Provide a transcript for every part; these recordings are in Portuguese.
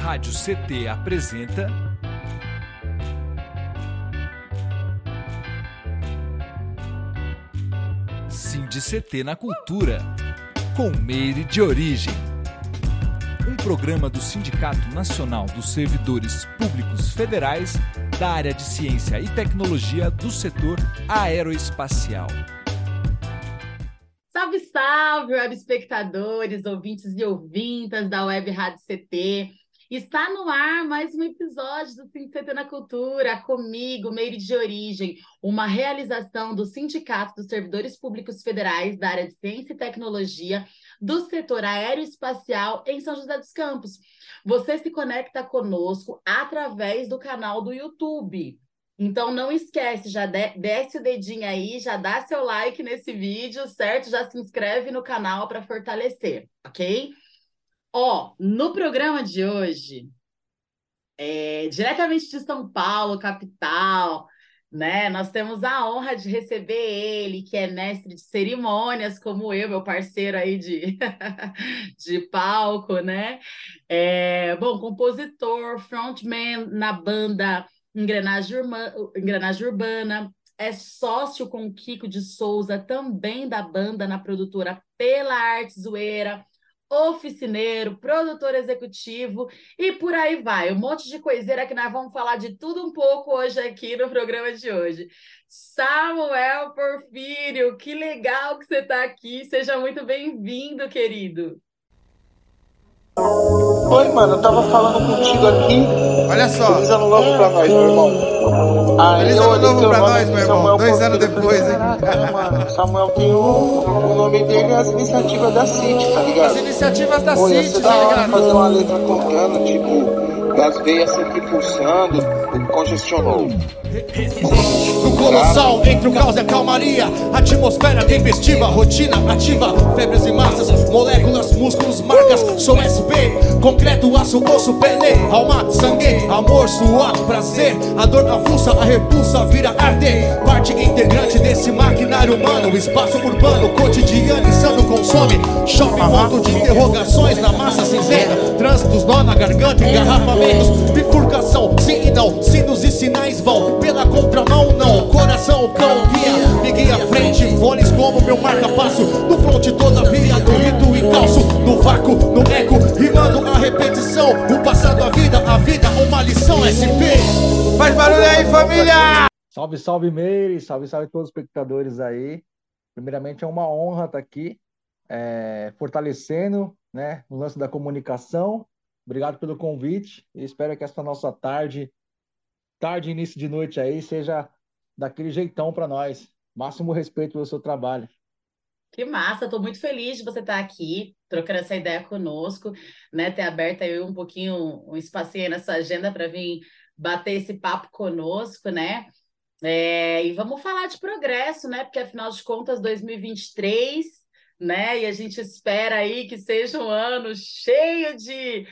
Rádio CT apresenta. Cindy CT na Cultura, com Meire de Origem. Um programa do Sindicato Nacional dos Servidores Públicos Federais da área de Ciência e Tecnologia do setor aeroespacial. Salve, salve, web espectadores, ouvintes e ouvintas da Web Rádio CT. Está no ar mais um episódio do CT na Cultura, comigo, Meire de Origem, uma realização do Sindicato dos Servidores Públicos Federais da área de Ciência e Tecnologia do setor aeroespacial em São José dos Campos. Você se conecta conosco através do canal do YouTube. Então não esquece, já de, desce o dedinho aí, já dá seu like nesse vídeo, certo? Já se inscreve no canal para fortalecer, ok? Ó, no programa de hoje, é, diretamente de São Paulo, capital, né? Nós temos a honra de receber ele, que é mestre de cerimônias, como eu, meu parceiro aí de, de palco, né? É, bom, compositor, frontman na banda Engrenagem, Urma, Engrenagem Urbana, é sócio com o Kiko de Souza, também da banda na produtora Pela Arte Zoeira oficineiro, produtor executivo e por aí vai. Um monte de coiseira que nós vamos falar de tudo um pouco hoje aqui no programa de hoje. Samuel Porfírio, que legal que você está aqui. Seja muito bem-vindo, querido. Oi, mano, eu tava falando contigo aqui. Olha só. Feliz ano novo pra nós, meu irmão. Aí Feliz ano novo pra nós, meu irmão. Samuel Dois anos depois, hein? Caraca, mano. Samuel tem o, o nome dele é as iniciativas da City, tá ligado? As iniciativas da Pô, City, tá ligado? fazer uma letra contando, tipo, das veias sempre pulsando, congestionou. No colossal, entre o caos e a calmaria. Atmosfera tempestiva, rotina ativa. Febres e massas, moléculas, músculos, marcas. Sou SP, concreto, aço, osso, pele. Alma, sangue, amor, suor, prazer. A dor avulsa, a repulsa vira arder Parte integrante desse maquinário humano. Espaço urbano, cotidiano, insano consome. Shopping, ponto de interrogações na massa cinzenta. Trânsitos, nó na garganta, engarrafamentos Bifurcação, sim e não Sinos e sinais vão pela contramão, não Coração, cão, guia, me guia à frente Fones como meu marca-passo No fronte toda via, do rito e calço No vácuo, no eco, rimando a repetição O passado, a vida, a vida, uma lição SP Faz barulho aí, família! Salve, salve, Meire! Salve, salve todos os espectadores aí. Primeiramente, é uma honra estar aqui, é, fortalecendo né, o lance da comunicação. Obrigado pelo convite e espero que essa nossa tarde, tarde, início de noite aí, seja daquele jeitão para nós. Máximo respeito pelo seu trabalho. Que massa, estou muito feliz de você estar aqui, trocando essa ideia conosco, né? Ter aberto aí um pouquinho, um espacinho na sua agenda para vir bater esse papo conosco, né? É, e vamos falar de progresso, né? Porque afinal de contas, 2023, né? E a gente espera aí que seja um ano cheio de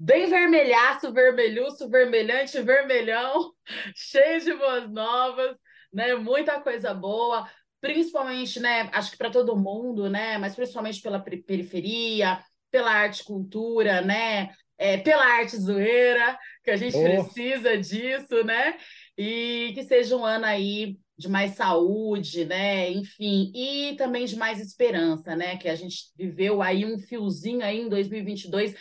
bem vermelhaço, vermelhuço, vermelhante, vermelhão, cheio de boas novas, né? Muita coisa boa, principalmente, né? Acho que para todo mundo, né? Mas principalmente pela per- periferia, pela arte e cultura, né? É, pela arte zoeira, que a gente Oh. precisa disso, né? E que seja um ano aí de mais saúde, né? Enfim, e também de mais esperança, né? Que a gente viveu aí um fiozinho aí em 2022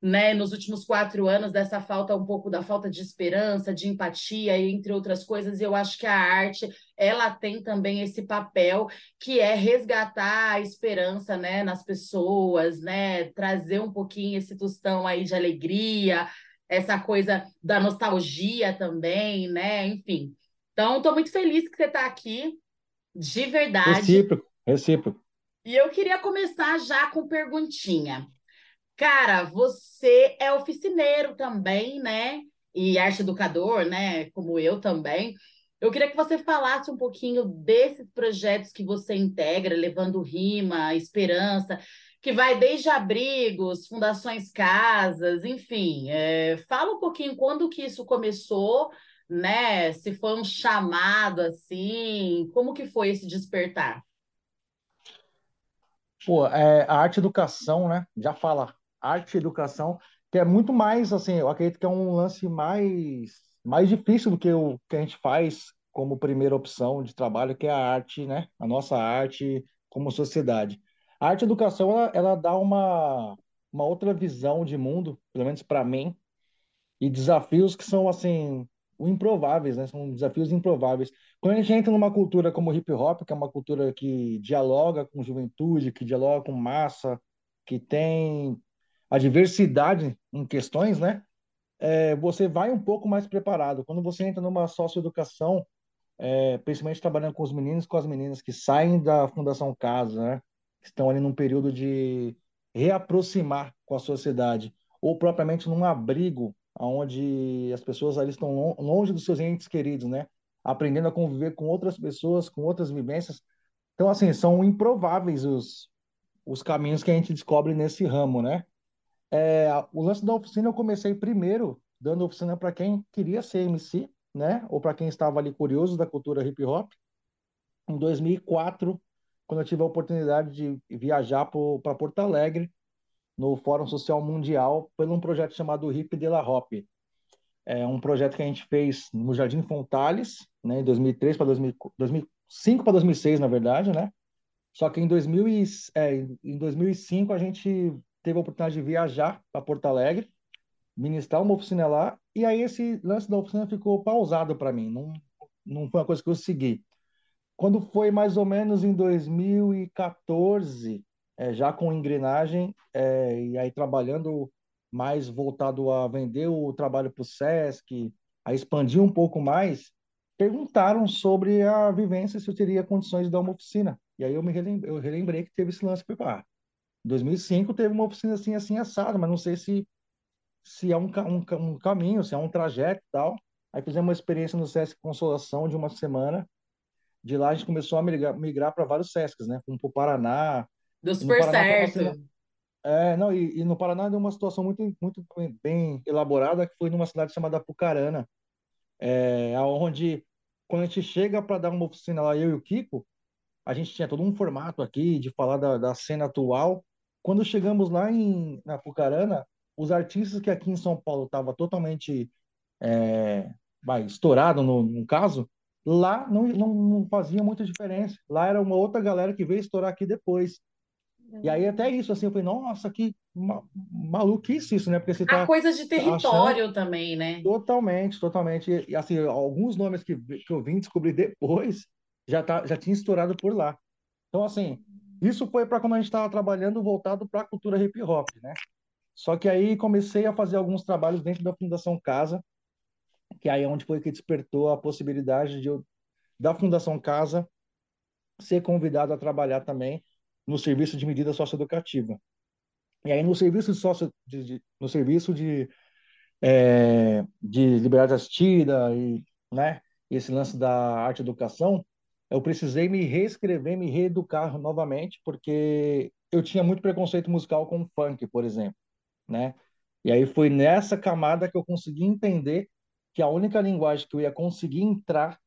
né, nos últimos quatro anos, dessa falta, um pouco da falta de esperança, de empatia, entre outras coisas, e eu acho que a arte, ela tem também esse papel que é resgatar a esperança, né, nas pessoas, né, trazer um pouquinho esse tostão aí de alegria, essa coisa da nostalgia também, né, enfim. Então, estou muito feliz que você está aqui, de verdade. Recíproco, recíproco. E eu queria começar já com perguntinha. Cara, você é oficineiro também, né? E arte educador, né? Como eu também. Eu queria que você falasse um pouquinho desses projetos que você integra, levando rima, esperança, que vai desde abrigos, fundações casas, enfim. é, fala um pouquinho quando que isso começou, né? Se foi um chamado assim, como que foi esse despertar? Pô, é, a arte educação, né? Já fala, arte educação que é muito mais, assim, eu acredito que é um lance mais, mais difícil do que o que a gente faz como primeira opção de trabalho, que é a arte, né? A nossa arte como sociedade. A arte educação, ela, ela dá uma, uma outra visão de mundo, pelo menos para mim, e desafios que são, assim, improváveis, né? São desafios improváveis. Quando a gente entra numa cultura como hip hop, que é uma cultura que dialoga com juventude, que dialoga com massa, que tem a diversidade em questões, né? É, você vai um pouco mais preparado. Quando você entra numa socioeducação, é, principalmente trabalhando com os meninos com as meninas que saem da Fundação Casa, né? Que estão ali num período de reaproximar com a sociedade, ou propriamente num abrigo onde as pessoas ali estão longe dos seus entes queridos, né? Aprendendo a conviver com outras pessoas, com outras vivências. Então, assim, são improváveis os, os caminhos que a gente descobre nesse ramo, né? É, o lance da oficina eu comecei primeiro dando oficina para quem queria ser MC, né? Ou para quem estava ali curioso da cultura hip hop. Em 2004, quando eu tive a oportunidade de viajar para Porto Alegre, no Fórum Social Mundial, por um projeto chamado Hip de la Hop. É um projeto que a gente fez no Jardim Fontales, né, em 2003 para 2005 para 2006, na verdade, né? Só que em, 2000 e, é, em 2005 a gente teve a oportunidade de viajar para Porto Alegre, ministrar uma oficina lá, e aí esse lance da oficina ficou pausado para mim, não, não foi uma coisa que eu segui. Quando foi mais ou menos em 2014, é, já com engrenagem, é, e aí trabalhando mais voltado a vender o trabalho para o SESC, a expandir um pouco mais, perguntaram sobre a vivência, se eu teria condições de dar uma oficina. E aí eu me relembrei, eu relembrei que teve esse lance para Em 2005 teve uma oficina assim, assim, assada, mas não sei se, se é um, um, um caminho, se é um trajeto e tal. Aí fizemos uma experiência no SESC Consolação de uma semana. De lá a gente começou a migrar, migrar para vários SESCs, né? Como para o Paraná, Deu super certo. É, não, e, e, no Paraná deu uma situação muito, muito bem elaborada, que foi numa cidade chamada Pucarana, é, onde, quando a gente chega para dar uma oficina lá, eu e o Kiko, a gente tinha todo um formato aqui de falar da, da cena atual. Quando chegamos lá em, na Pucarana, os artistas que aqui em São Paulo estavam totalmente é, vai, estourado no, no caso, lá não, não, não fazia muita diferença. Lá era uma outra galera que veio estourar aqui depois. E aí até isso, assim, eu falei, nossa, que ma maluquice isso, né? Porque você tá A coisa de território achando... também, né? Totalmente, totalmente. E, assim, alguns nomes que, que eu vim descobrir depois já, tá, já tinha estourado por lá. Então, assim, isso foi para quando a gente estava trabalhando voltado para a cultura hip hop, né? Só que aí comecei a fazer alguns trabalhos dentro da Fundação Casa, que aí é onde foi que despertou a possibilidade de eu, da Fundação Casa, ser convidado a trabalhar também no serviço de medida socioeducativa. E aí no serviço de, socio, de, de no serviço de, é, de liberdade assistida e né, esse lance da arte educação, eu precisei me reescrever, me reeducar novamente, porque eu tinha muito preconceito musical com funk, por exemplo, né? E aí foi nessa camada que eu consegui entender que a única linguagem que eu ia conseguir entrar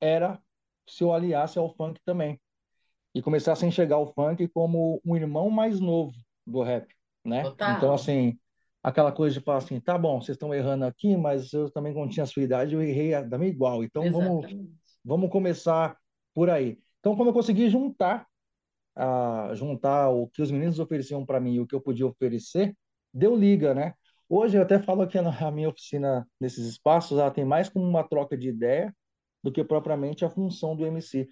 era se eu aliasse ao funk também e começasse a enxergar o funk como um irmão mais novo do rap, né? Total. Então, assim, aquela coisa de falar assim, tá bom, vocês estão errando aqui, mas eu também, quando tinha a sua idade, eu errei também igual. Então, vamos, vamos começar por aí. Então, quando eu consegui juntar, juntar o que os meninos ofereciam para mim e o que eu podia oferecer, deu liga, né? Hoje eu até falo que a minha oficina, nesses espaços, ela tem mais como uma troca de ideia do que propriamente a função do MC.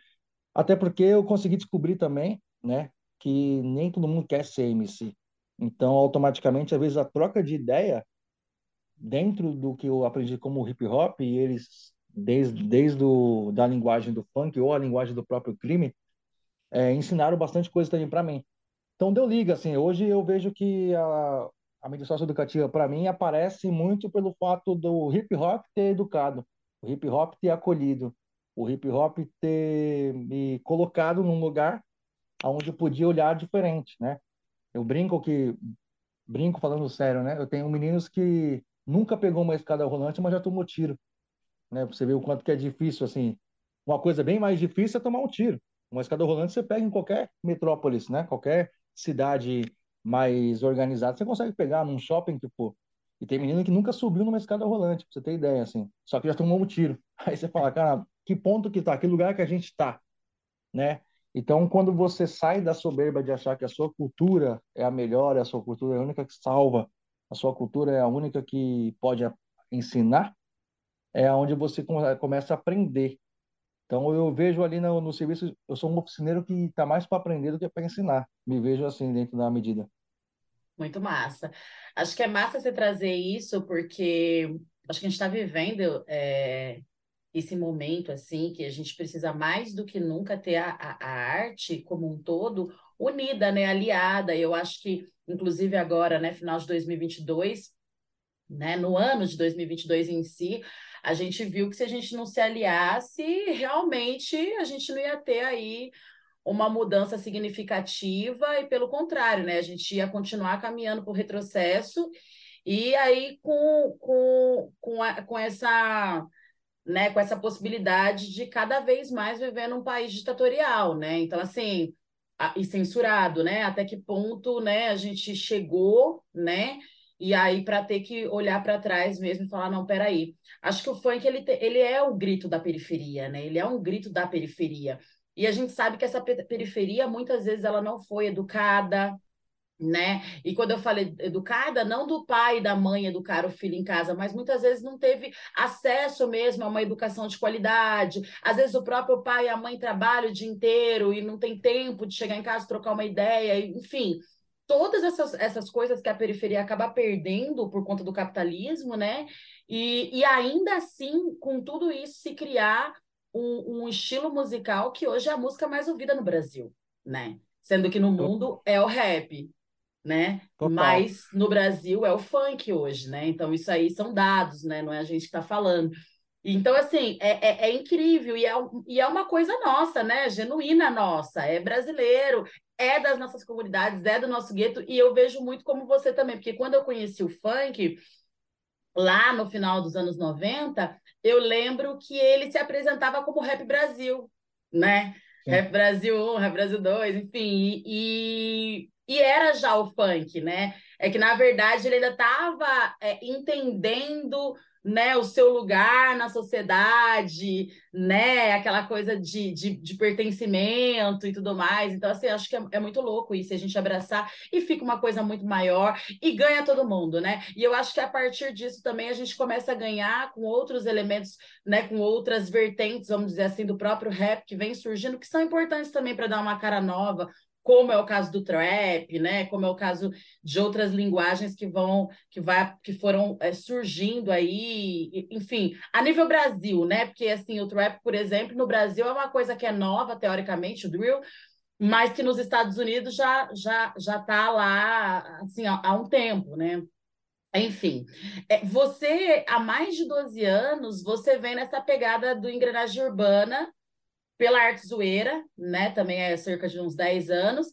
Até porque eu consegui descobrir também, né, que nem todo mundo quer ser MC. Então, automaticamente, às vezes a troca de ideia dentro do que eu aprendi como hip hop, e eles desde desde o, da linguagem do funk ou a linguagem do próprio crime, é, ensinaram bastante coisa também para mim. Então deu liga assim. Hoje eu vejo que a a mídia socioeducativa para mim aparece muito pelo fato do hip hop ter educado, o hip hop ter acolhido, o hip hop ter me colocado num lugar onde eu podia olhar diferente, né? Eu brinco que brinco falando sério, né? Eu tenho meninos que nunca pegou uma escada rolante, mas já tomou tiro, né? Você vê o quanto que é difícil assim. Uma coisa bem mais difícil é tomar um tiro. Uma escada rolante você pega em qualquer metrópolis, né? Qualquer cidade mais organizada, você consegue pegar num shopping for. E tem menino que nunca subiu numa escada rolante, pra você ter ideia, assim. Só que já tomou um tiro. Aí você fala, cara, que ponto que tá? Que lugar que a gente tá? Né? Então, quando você sai da soberba de achar que a sua cultura é a melhor, a sua cultura é a única que salva, a sua cultura é a única que pode ensinar, é onde você começa a aprender. Então, eu vejo ali no, no serviço, eu sou um oficineiro que está mais para aprender do que para ensinar. Me vejo assim, dentro da medida. Muito massa. Acho que é massa você trazer isso, porque acho que a gente está vivendo é, esse momento, assim, que a gente precisa mais do que nunca ter a, a, a arte como um todo unida, né, aliada. Eu acho que, inclusive agora, né, final de 2022, né, no ano de 2022 em si, a gente viu que se a gente não se aliasse, realmente a gente não ia ter aí uma mudança significativa e pelo contrário, né, a gente ia continuar caminhando o retrocesso e aí com, com, com, a, com essa né, com essa possibilidade de cada vez mais viver num país ditatorial, né? Então, assim, a, e censurado, né? Até que ponto, né, a gente chegou, né? E aí, para ter que olhar para trás mesmo e falar, não, peraí. Acho que o funk, ele, te, ele é o grito da periferia, né? Ele é um grito da periferia. E a gente sabe que essa periferia, muitas vezes, ela não foi educada, né? E quando eu falei educada, não do pai e da mãe educar o filho em casa, mas muitas vezes não teve acesso mesmo a uma educação de qualidade. Às vezes o próprio pai e a mãe trabalham o dia inteiro e não tem tempo de chegar em casa trocar uma ideia, enfim todas essas, essas coisas que a periferia acaba perdendo por conta do capitalismo, né? E, e ainda assim, com tudo isso, se criar um, um estilo musical que hoje é a música mais ouvida no Brasil, né? Sendo que no mundo é o rap, né? Total. Mas no Brasil é o funk hoje, né? Então isso aí são dados, né? Não é a gente que está falando. Então, assim, é, é, é, incrível e é, e é uma coisa nossa, né? Genuína nossa, é brasileiro, é das nossas comunidades, é do nosso gueto, e eu vejo muito como você também, porque quando eu conheci o funk, lá no final dos anos 90, eu lembro que ele se apresentava como Rap Brasil, né? Sim. Rap Brasil 1, Rap Brasil 2, enfim, e, e, era já o funk, né? É que, na verdade, ele ainda estava é, entendendo né, o seu lugar na sociedade, né, aquela coisa de, de, de pertencimento e tudo mais. Então, assim, acho que é, é, muito louco isso, a gente abraçar e fica uma coisa muito maior e ganha todo mundo, né? E eu acho que a partir disso também a gente começa a ganhar com outros elementos, né, com outras vertentes, vamos dizer assim, do próprio rap que vem surgindo, que são importantes também para dar uma cara nova, como é o caso do trap, né? Como é o caso de outras linguagens que vão, que vai, que foram é, surgindo aí, enfim, a nível Brasil, né? Porque assim, o trap, por exemplo, no Brasil é uma coisa que é nova teoricamente, o drill, mas que nos Estados Unidos já já já está lá assim há, há um tempo, né? Enfim, é, você, há mais de 12 anos, você vem nessa pegada do engrenagem urbana, pela Arte Zoeira, né? Também é cerca de uns 10 anos,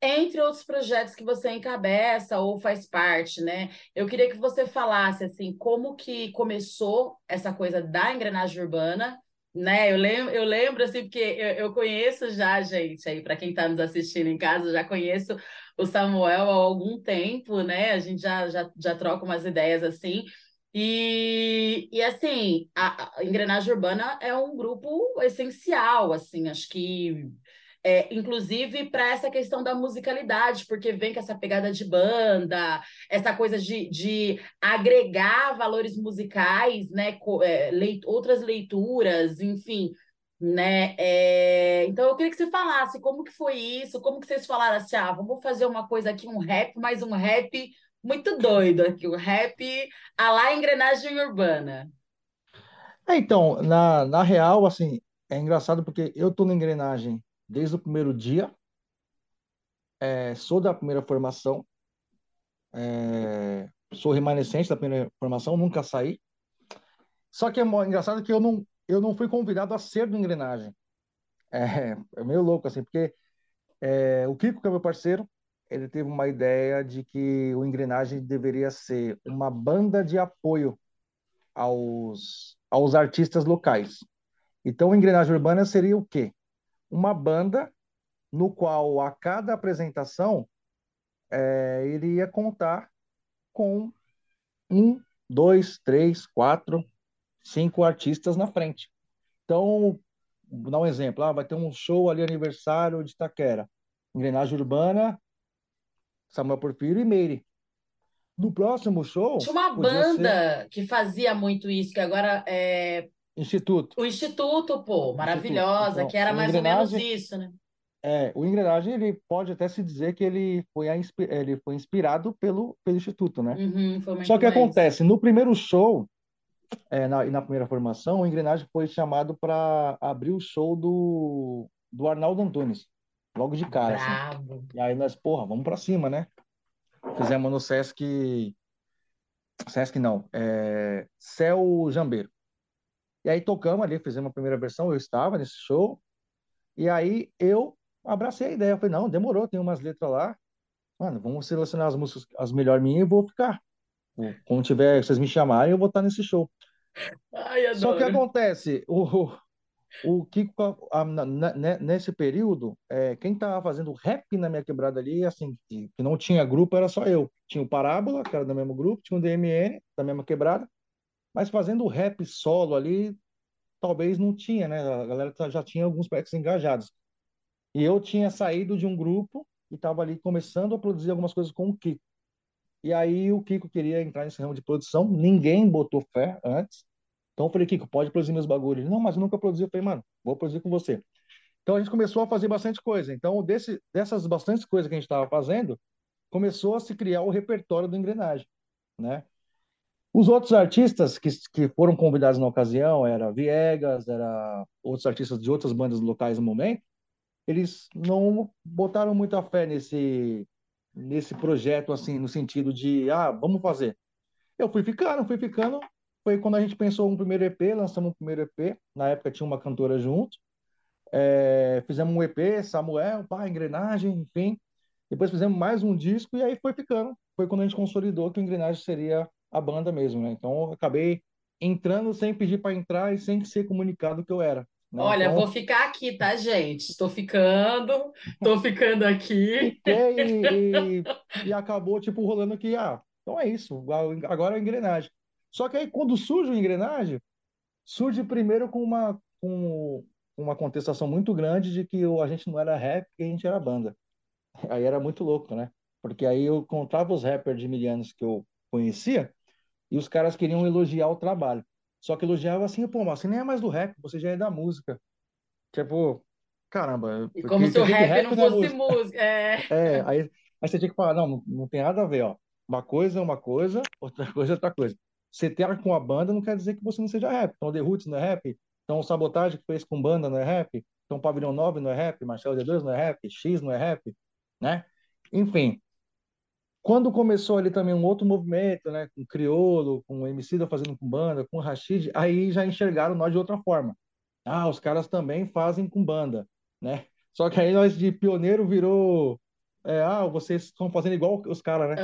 entre outros projetos que você encabeça ou faz parte, né? Eu queria que você falasse assim, como que começou essa coisa da engrenagem urbana, né? Eu lembro, eu lembro assim, porque eu, eu conheço já, gente, aí para quem está nos assistindo em casa, já conheço o Samuel há algum tempo, né? A gente já, já, já troca umas ideias assim. E, e assim, a, a Engrenagem Urbana é um grupo essencial, assim, acho que é, inclusive para essa questão da musicalidade, porque vem com essa pegada de banda, essa coisa de, de agregar valores musicais, né, é, leit outras leituras, enfim, né? É, então eu queria que você falasse como que foi isso, como que vocês falaram assim, ah, vamos fazer uma coisa aqui, um rap, mais um rap muito doido aqui, o rap a lá engrenagem urbana. É, então, na, na real, assim, é engraçado porque eu tô na engrenagem desde o primeiro dia, é, sou da primeira formação, é, sou remanescente da primeira formação, nunca saí. Só que é engraçado que eu não, eu não fui convidado a ser do engrenagem. É, é meio louco, assim, porque é, o Kiko, que é meu parceiro, ele teve uma ideia de que o Engrenagem deveria ser uma banda de apoio aos, aos artistas locais. Então, o Engrenagem Urbana seria o quê? Uma banda no qual a cada apresentação é, iria contar com um, dois, três, quatro, cinco artistas na frente. Então, vou dar um exemplo. Ah, vai ter um show ali, aniversário de Itaquera. Engrenagem Urbana, Samuel Porfírio e Meire. No próximo show. Tinha uma banda ser... que fazia muito isso, que agora é. Instituto. O Instituto, pô, maravilhosa, Instituto. Então, que era mais ou menos isso, né? É, o Engrenagem, ele pode até se dizer que ele foi, a, ele foi inspirado pelo, pelo Instituto, né? Uhum, Só que acontece, no primeiro show, é, na, e na primeira formação, o Engrenagem foi chamado para abrir o show do, do Arnaldo Antunes, logo de cara. Assim. E aí nós, porra, vamos para cima, né? Fizemos no Sesc. Sesc não, é, Céu Jambeiro. E aí tocamos ali, fizemos a primeira versão, eu estava nesse show. E aí eu abracei a ideia. Eu falei, não, demorou, tem umas letras lá. Mano, vamos selecionar as músicas, as melhores minhas e vou ficar. Quando tiver, vocês me chamarem, eu vou estar nesse show. Ai, Só que acontece, o, o Kiko, a, na, nesse período, é, quem estava fazendo rap na minha quebrada ali, assim, que, que, não tinha grupo, era só eu. Tinha o Parábola, que era do mesmo grupo, tinha o DMN, da mesma quebrada, mas fazendo rap solo ali, talvez não tinha, né? A galera já tinha alguns backs engajados. E eu tinha saído de um grupo e estava ali começando a produzir algumas coisas com o Kiko. E aí o Kiko queria entrar nesse ramo de produção, ninguém botou fé antes. Então eu falei, Kiko, pode produzir meus bagulhos. Ele, não, mas eu nunca produzi. Eu falei, mano, vou produzir com você. Então a gente começou a fazer bastante coisa. Então, desse, dessas bastantes coisas que a gente estava fazendo, começou a se criar o repertório do engrenagem, né? Os outros artistas que, que foram convidados na ocasião era Viegas, era outros artistas de outras bandas locais no momento, eles não botaram muita fé nesse nesse projeto assim, no sentido de, ah, vamos fazer. Eu fui ficando, fui ficando. Foi quando a gente pensou um primeiro EP, lançamos um primeiro EP. Na época tinha uma cantora junto. É, fizemos um EP, Samuel, pá, engrenagem, enfim. Depois fizemos mais um disco e aí foi ficando. Foi quando a gente consolidou que o engrenagem seria a banda mesmo, né? Então eu acabei entrando sem pedir para entrar e sem ser comunicado que eu era. Né? Olha, então... vou ficar aqui, tá, gente? Estou ficando, estou ficando aqui. Fiquei e, e, e, acabou, tipo, rolando aqui. Ah, então é isso, agora é a engrenagem. Só que aí, quando surge a engrenagem, surge primeiro com uma, com uma contestação muito grande de que a gente não era rap, que a gente era banda. Aí era muito louco, né? Porque aí eu encontrava os rappers de milianos que eu conhecia e os caras queriam elogiar o trabalho. Só que elogiava assim, pô, mas você nem é mais do rap, você já é da música. Tipo, caramba. E como se o rap, rap não fosse música. música. É. é, aí, aí você tinha que falar, não, não tem nada a ver, ó. Uma coisa é uma coisa, outra coisa é outra coisa. Você ter com a banda não quer dizer que você não seja rap. Então, The Roots não é rap. Então, Sabotagem que fez com banda não é rap. Então, Pavilhão 9 não é rap. Marcelo D2 não é rap. X não é rap, né? Enfim, quando começou ali também um outro movimento, né, com Criolo, com o Emicida fazendo com banda, com Rashid, aí já enxergaram nós de outra forma. Ah, os caras também fazem com banda, né? Só que aí nós de pioneiro virou, é, ah, vocês estão fazendo igual os caras, né?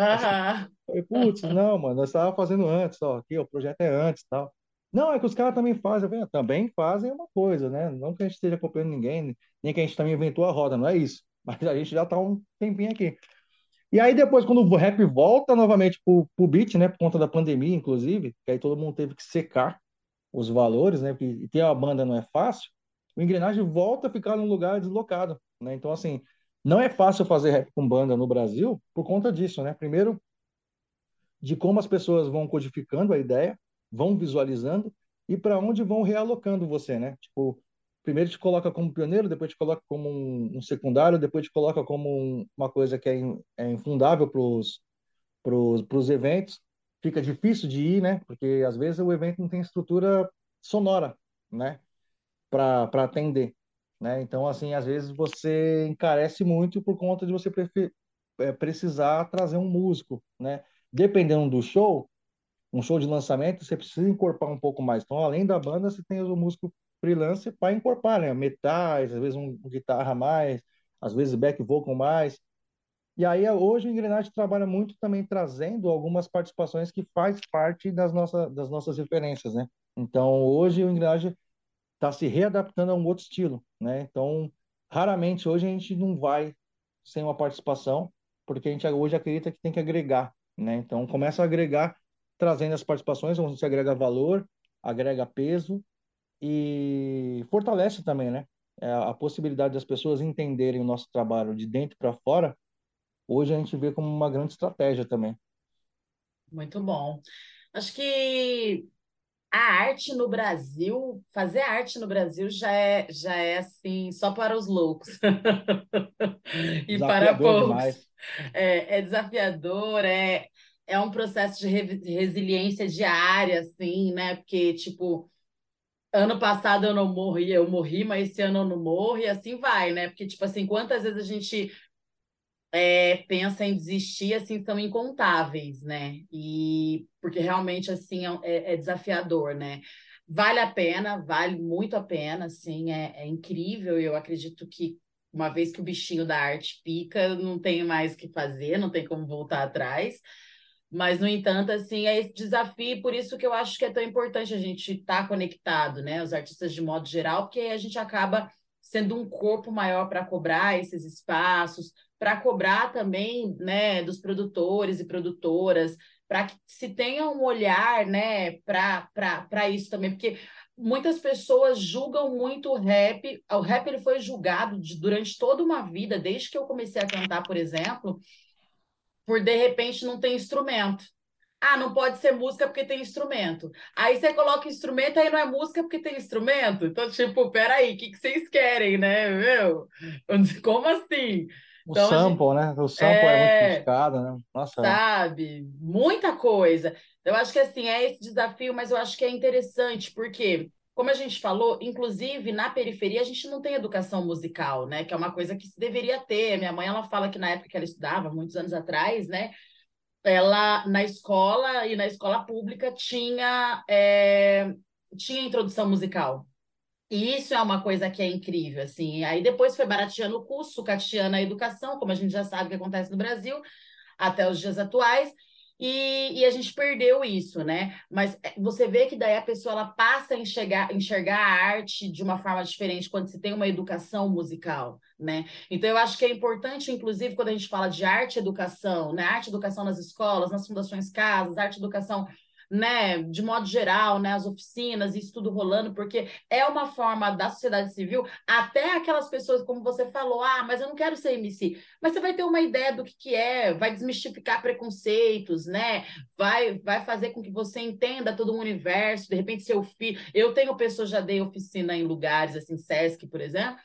Putz, não, mano, nós estávamos fazendo antes, ó, aqui, o projeto é antes, tal. Não, é que os caras também fazem, falei, ah, também fazem uma coisa, né? Não que a gente esteja copiando ninguém, nem que a gente também inventou a roda, não é isso. Mas a gente já está um tempinho aqui. E aí depois, quando o rap volta novamente pro, pro beat, né, por conta da pandemia, inclusive, que aí todo mundo teve que secar os valores, né, porque ter uma banda não é fácil, o engrenagem volta a ficar num lugar deslocado, né? Então, assim, não é fácil fazer rap com banda no Brasil por conta disso, né? Primeiro, de como as pessoas vão codificando a ideia, vão visualizando e para onde vão realocando você, né? Tipo, primeiro te coloca como pioneiro, depois te coloca como um, um secundário, depois te coloca como um, uma coisa que é, in, é infundável para os eventos. Fica difícil de ir, né? Porque às vezes o evento não tem estrutura sonora, né? Para atender, né? Então, assim, às vezes você encarece muito por conta de você é, precisar trazer um músico, né? Dependendo do show, um show de lançamento, você precisa incorporar um pouco mais. Então, além da banda, você tem o músico freelance para incorporar, né? Metais, às vezes um, um guitarra a mais, às vezes back vocal mais. E aí hoje o Engrenagem trabalha muito também trazendo algumas participações que faz parte das nossas das nossas referências, né? Então hoje o Engrenagem está se readaptando a um outro estilo, né? Então raramente hoje a gente não vai sem uma participação, porque a gente hoje acredita que tem que agregar, né? Então começa a agregar trazendo as participações, onde se agrega valor, agrega peso e fortalece também, né? É, a possibilidade das pessoas entenderem o nosso trabalho de dentro para fora, hoje a gente vê como uma grande estratégia também. Muito bom. Acho que a arte no Brasil, fazer arte no Brasil já é, já é assim, só para os loucos e para poucos. É, é desafiador, é, é um processo de, re resiliência diária, assim, né? Porque, tipo, ano passado eu não morri, eu morri, mas esse ano eu não morro, e assim vai, né? Porque, tipo assim, quantas vezes a gente é, pensa em desistir, assim, são incontáveis, né? E porque realmente, assim, é, é, é desafiador, né? Vale a pena, vale muito a pena, assim, é, é incrível. Eu acredito que uma vez que o bichinho da arte pica, não tem mais o que fazer, não tem como voltar atrás. Mas, no entanto, assim, é esse desafio, por isso que eu acho que é tão importante a gente estar tá conectado, né? Os artistas de modo geral, porque a gente acaba sendo um corpo maior para cobrar esses espaços, para cobrar também, né, dos produtores e produtoras, para que se tenha um olhar, né, para isso também, porque muitas pessoas julgam muito o rap. O rap ele foi julgado de, durante toda uma vida, desde que eu comecei a cantar, por exemplo, por de repente não ter instrumento. Ah, não pode ser música porque tem instrumento. Aí você coloca instrumento, aí não é música porque tem instrumento. Então, tipo, peraí, o que, que vocês querem, né? Meu? Como assim? O então, sample, gente... né? O sample é... é muito buscado, né? Nossa. Sabe? Muita coisa. Eu acho que assim, é esse desafio, mas eu acho que é interessante, porque como a gente falou, inclusive na periferia a gente não tem educação musical, né? Que é uma coisa que se deveria ter. Minha mãe ela fala que na época que ela estudava, muitos anos atrás, né? Ela na escola e na escola pública tinha é, tinha introdução musical. E isso é uma coisa que é incrível, assim. Aí depois foi barateando o curso, sucateando a educação, como a gente já sabe que acontece no Brasil, até os dias atuais. E, e, a gente perdeu isso, né? Mas é, você vê que daí a pessoa ela passa a enxergar, enxergar a arte de uma forma diferente quando se tem uma educação musical, né? Então eu acho que é importante, inclusive, quando a gente fala de arte educação, né? Arte educação nas escolas, nas fundações casas, arte educação né, de modo geral, né, as oficinas, isso tudo rolando, porque é uma forma da sociedade civil, até aquelas pessoas, como você falou, ah, mas eu não quero ser MC, mas você vai ter uma ideia do que, que é, vai desmistificar preconceitos, né, vai, vai fazer com que você entenda todo o universo, de repente seu filho, eu tenho pessoas, já dei oficina em lugares, assim, Sesc, por exemplo,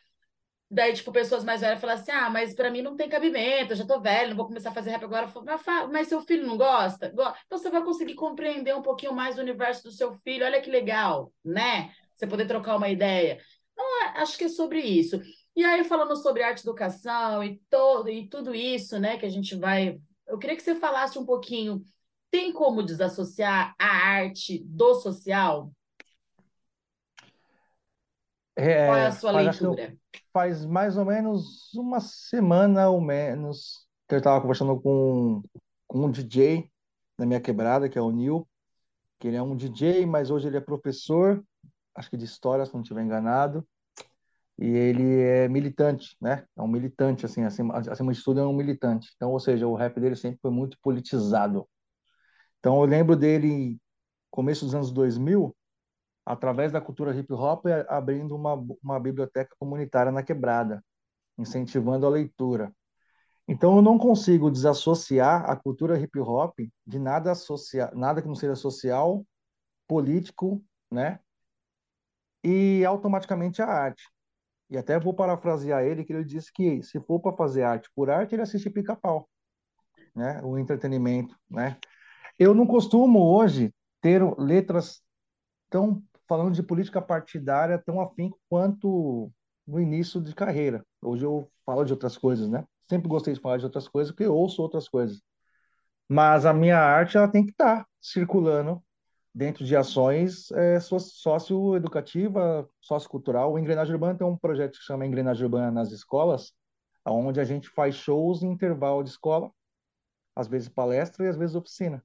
Daí, tipo, pessoas mais velhas falam assim: ah, mas para mim não tem cabimento, eu já tô velho, não vou começar a fazer rap agora. Mas, mas seu filho não gosta? Então você vai conseguir compreender um pouquinho mais o universo do seu filho. Olha que legal, né? Você poder trocar uma ideia. Então, é, acho que é sobre isso. E aí, falando sobre arte educação e, todo, e tudo isso, né, que a gente vai. Eu queria que você falasse um pouquinho. Tem como desassociar a arte do social? É, Qual é a sua leitura? Faz mais ou menos uma semana ou menos que eu estava conversando com, com um DJ na minha quebrada, que é o Nil, que ele é um DJ, mas hoje ele é professor, acho que de história, se não estiver enganado, e ele é militante, né? É um militante, assim, acima, acima de tudo é um militante. Então, ou seja, o rap dele sempre foi muito politizado. Então, eu lembro dele, começo dos anos 2000, através da cultura hip hop, é abrindo uma, uma biblioteca comunitária na quebrada, incentivando a leitura. Então, eu não consigo desassociar a cultura hip hop de nada, social, nada que não seja social, político, né? E automaticamente a arte. E até vou parafrasear ele, que ele disse que se for para fazer arte por arte, ele assiste pica-pau, né? O entretenimento, né? Eu não costumo hoje ter letras tão falando de política partidária tão afinco quanto no início de carreira. Hoje eu falo de outras coisas, né? Sempre gostei de falar de outras coisas, porque ouço outras coisas. Mas a minha arte ela tem que estar tá circulando dentro de ações é, socioeducativa, sociocultural. O Engrenagem Urbana tem um projeto que chama Engrenagem Urbana nas escolas, onde a gente faz shows em intervalo de escola, às vezes palestra e às vezes oficina.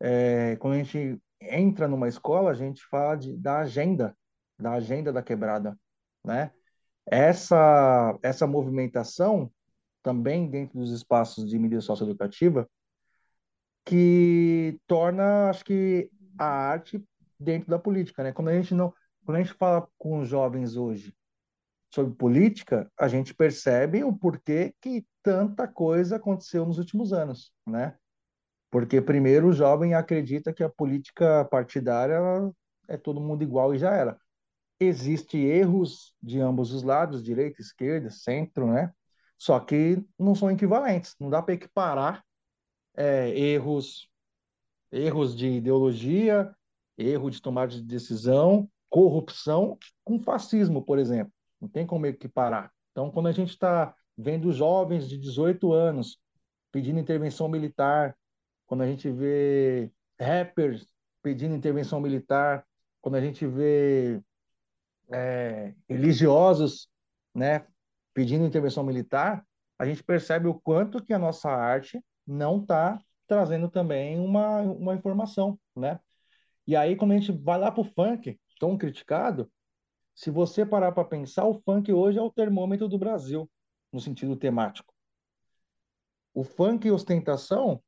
É, quando a gente entra numa escola, a gente fala de, da agenda, da agenda da quebrada, né? Essa, essa movimentação, também dentro dos espaços de mídia socioeducativa, que torna, acho que, a arte dentro da política, né? Quando a gente não, quando a gente fala com os jovens hoje sobre política, a gente percebe o porquê que tanta coisa aconteceu nos últimos anos, né? Porque primeiro o jovem acredita que a política partidária é todo mundo igual e já era. Existem erros de ambos os lados, direita, esquerda, centro, né? Só que não são equivalentes. Não dá para equiparar é, erros, erros de ideologia, erro de tomada de decisão, corrupção com fascismo, por exemplo. Não tem como equiparar. Então, quando a gente está vendo jovens de 18 anos pedindo intervenção militar, quando a gente vê rappers pedindo intervenção militar, quando a gente vê é, religiosos né, pedindo intervenção militar, a gente percebe o quanto que a nossa arte não está trazendo também uma, uma informação, né? E aí, quando a gente vai lá para o funk, tão criticado, se você parar para pensar, o funk hoje é o termômetro do Brasil, no sentido temático. O funk e ostentação,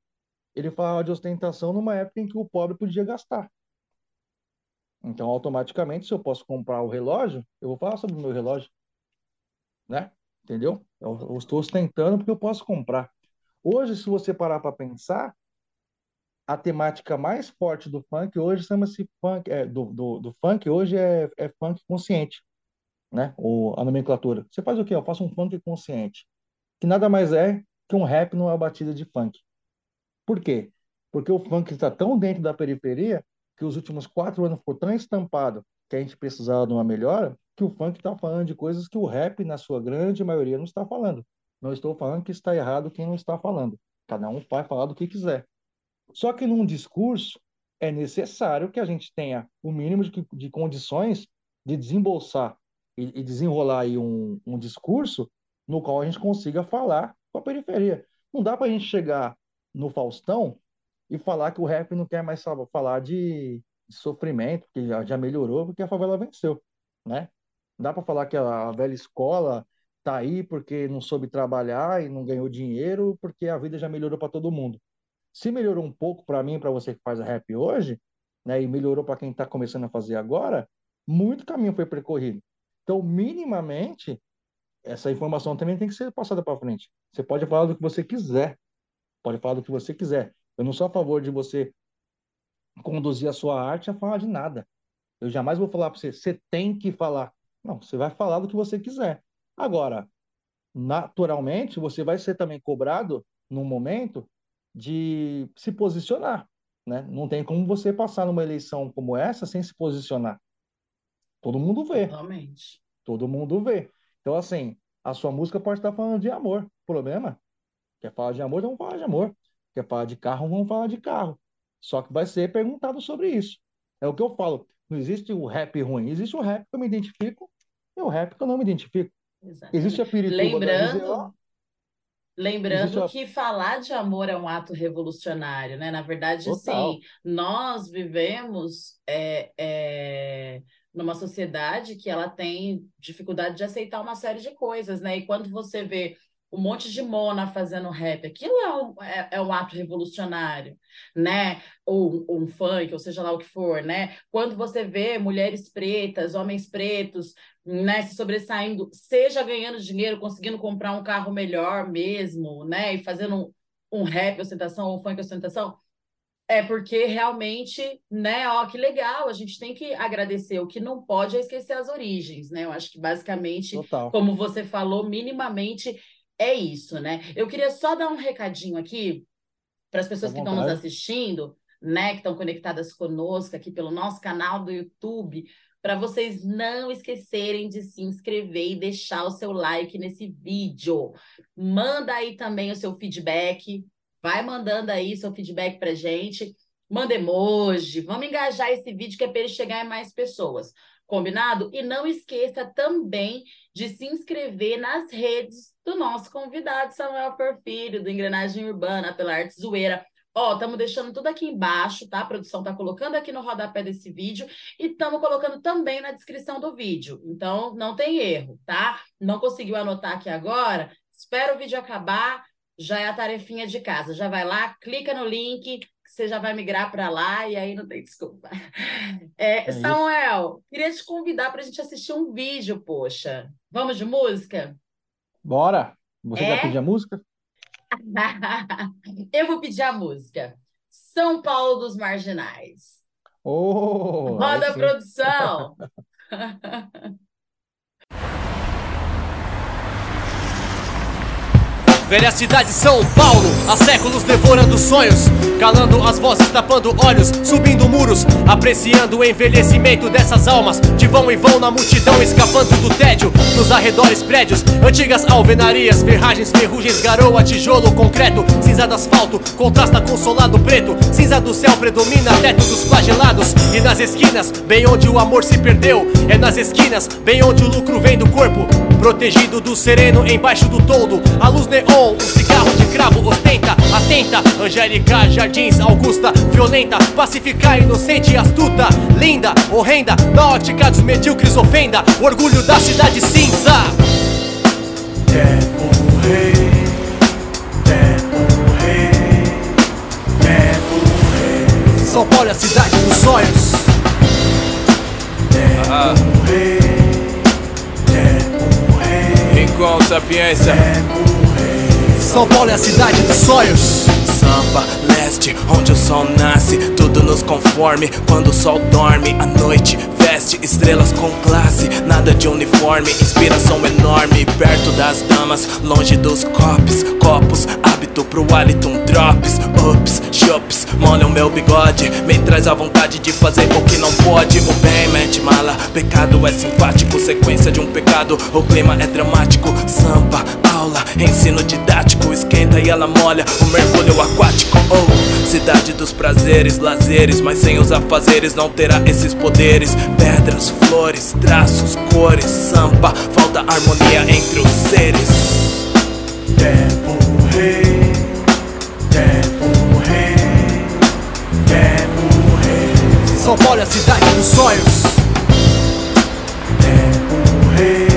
ele falava de ostentação numa época em que o pobre podia gastar. Então, automaticamente, se eu posso comprar o relógio, eu vou falar sobre o meu relógio, né? Entendeu? Eu, eu estou ostentando porque eu posso comprar. Hoje, se você parar para pensar, a temática mais forte do funk hoje chama-se funk, é, do, do, do, funk hoje é, é funk consciente, né? O, a nomenclatura. Você faz o quê? Eu faço um funk consciente, que nada mais é que um rap numa batida de funk. Por quê? Porque o funk está tão dentro da periferia que os últimos quatro anos ficou tão estampado que a gente precisava de uma melhora, que o funk está falando de coisas que o rap, na sua grande maioria, não está falando. Não estou falando que está errado quem não está falando. Cada um vai falar do que quiser. Só que num discurso é necessário que a gente tenha o mínimo de, de condições de desembolsar e, e desenrolar aí um, um discurso no qual a gente consiga falar com a periferia. Não dá para a gente chegar no Faustão e falar que o rap não quer mais falar de, de sofrimento, que já, já melhorou porque a favela venceu, né? Não dá para falar que a, a velha escola tá aí porque não soube trabalhar e não ganhou dinheiro porque a vida já melhorou para todo mundo. Se melhorou um pouco para mim, para você que faz rap hoje, né, e melhorou para quem está começando a fazer agora, muito caminho foi percorrido. Então, minimamente, essa informação também tem que ser passada para frente. Você pode falar do que você quiser, pode falar do que você quiser. Eu não sou a favor de você conduzir a sua arte a falar de nada. Eu jamais vou falar para você, você tem que falar. Não, você vai falar do que você quiser. Agora, naturalmente, você vai ser também cobrado num momento de se posicionar, né? Não tem como você passar numa eleição como essa sem se posicionar. Todo mundo vê. Totalmente. Todo mundo vê. Então, assim, a sua música pode estar falando de amor. Problema? Quer falar de amor, vamos falar de amor. Quer falar de carro, vamos falar de carro. Só que vai ser perguntado sobre isso. É o que eu falo. Não existe o rap ruim. Existe o rap que eu me identifico e o rap que eu não me identifico. Exatamente. Existe a pirituba Lembrando, Lembrando Existe que falar de amor é um ato revolucionário, né? Na verdade, Total. sim, nós vivemos é, é, numa sociedade que ela tem dificuldade de aceitar uma série de coisas, né? E quando você vê um monte de mona fazendo rap, aquilo é um, é, é um ato revolucionário, né? Ou, ou um funk, ou seja lá o que for, né? Quando você vê mulheres pretas, homens pretos, né, se sobressaindo, seja ganhando dinheiro, conseguindo comprar um carro melhor mesmo, né? E fazendo um, um rap ostentação ou um funk ostentação, é porque realmente, né, ó, que legal, a gente tem que agradecer. O que não pode é esquecer as origens, né? Eu acho que basicamente, Total. como você falou, minimamente é isso, né? Eu queria só dar um recadinho aqui para as pessoas À que estão nos assistindo, né, que estão conectadas conosco aqui pelo nosso canal do YouTube, para vocês não esquecerem de se inscrever e deixar o seu like nesse vídeo. Manda aí também o seu feedback, vai mandando aí seu feedback para gente. Manda emoji, vamos engajar esse vídeo que é para ele chegar em mais pessoas. Combinado? E não esqueça também de se inscrever nas redes do nosso convidado, Samuel Porfírio, do Engrenagem Urbana, pela Arte Zoeira. Ó, estamos deixando tudo aqui embaixo, tá? A produção tá colocando aqui no rodapé desse vídeo e estamos colocando também na descrição do vídeo. Então, não tem erro, tá? Não conseguiu anotar aqui agora? Espera o vídeo acabar, já é a tarefinha de casa. Já vai lá, clica no link, você já vai migrar para lá e aí não tem desculpa. É, é Samuel, queria te convidar para a gente assistir um vídeo, poxa. Vamos de música? Bora! Você é? vai pedir a música? Eu vou pedir a música. São Paulo dos Marginais. Oh, Roda a produção! Velha cidade São Paulo, há séculos devorando sonhos, calando as vozes, tapando olhos, subindo muros, apreciando o envelhecimento dessas almas. De vão em vão na multidão, escapando do tédio, nos arredores prédios, antigas alvenarias, ferragens, ferrugens, garoa, tijolo, concreto, cinza do asfalto, contrasta com solado preto, cinza do céu predomina, teto dos flagelados. E nas esquinas, bem onde o amor se perdeu, é nas esquinas, bem onde o lucro vem do corpo, protegido do sereno embaixo do toldo, a luz neon bom, um cigarro de cravo ostenta, atenta, Angélica, Jardins, Augusta, violenta, pacífica, inocente, astuta, linda, horrenda, na ótica dos medíocres ofenda, o orgulho da cidade cinza. Tempo rei, tempo rei, tempo rei. São Paulo é a cidade dos sonhos. Tempo ah. rei, tempo rei. Rincon, sapiência. São Paulo é a cidade dos sonhos. Sampa, leste, onde o sol nasce, tudo nos conforme. Quando o sol dorme, a noite veste estrelas com classe. Nada de uniforme, inspiração enorme. Perto das damas, longe dos copos, copos, hábito pro hálito, um drops, ups, chups. Molha o meu bigode, me traz a vontade de fazer o que não pode. O bem mete mala, pecado é simpático, sequência de um pecado. O clima é dramático, sampa, aula, ensino didático, esquenta e ela molha o mergulho aquático. Oh, cidade dos prazeres, lazeres, mas sem os afazeres não terá esses poderes. Pedras, flores, traços, cores, sampa, falta harmonia entre os seres. Tempo rei, São Paulo é a cidade dos sonhos. Tempo rei.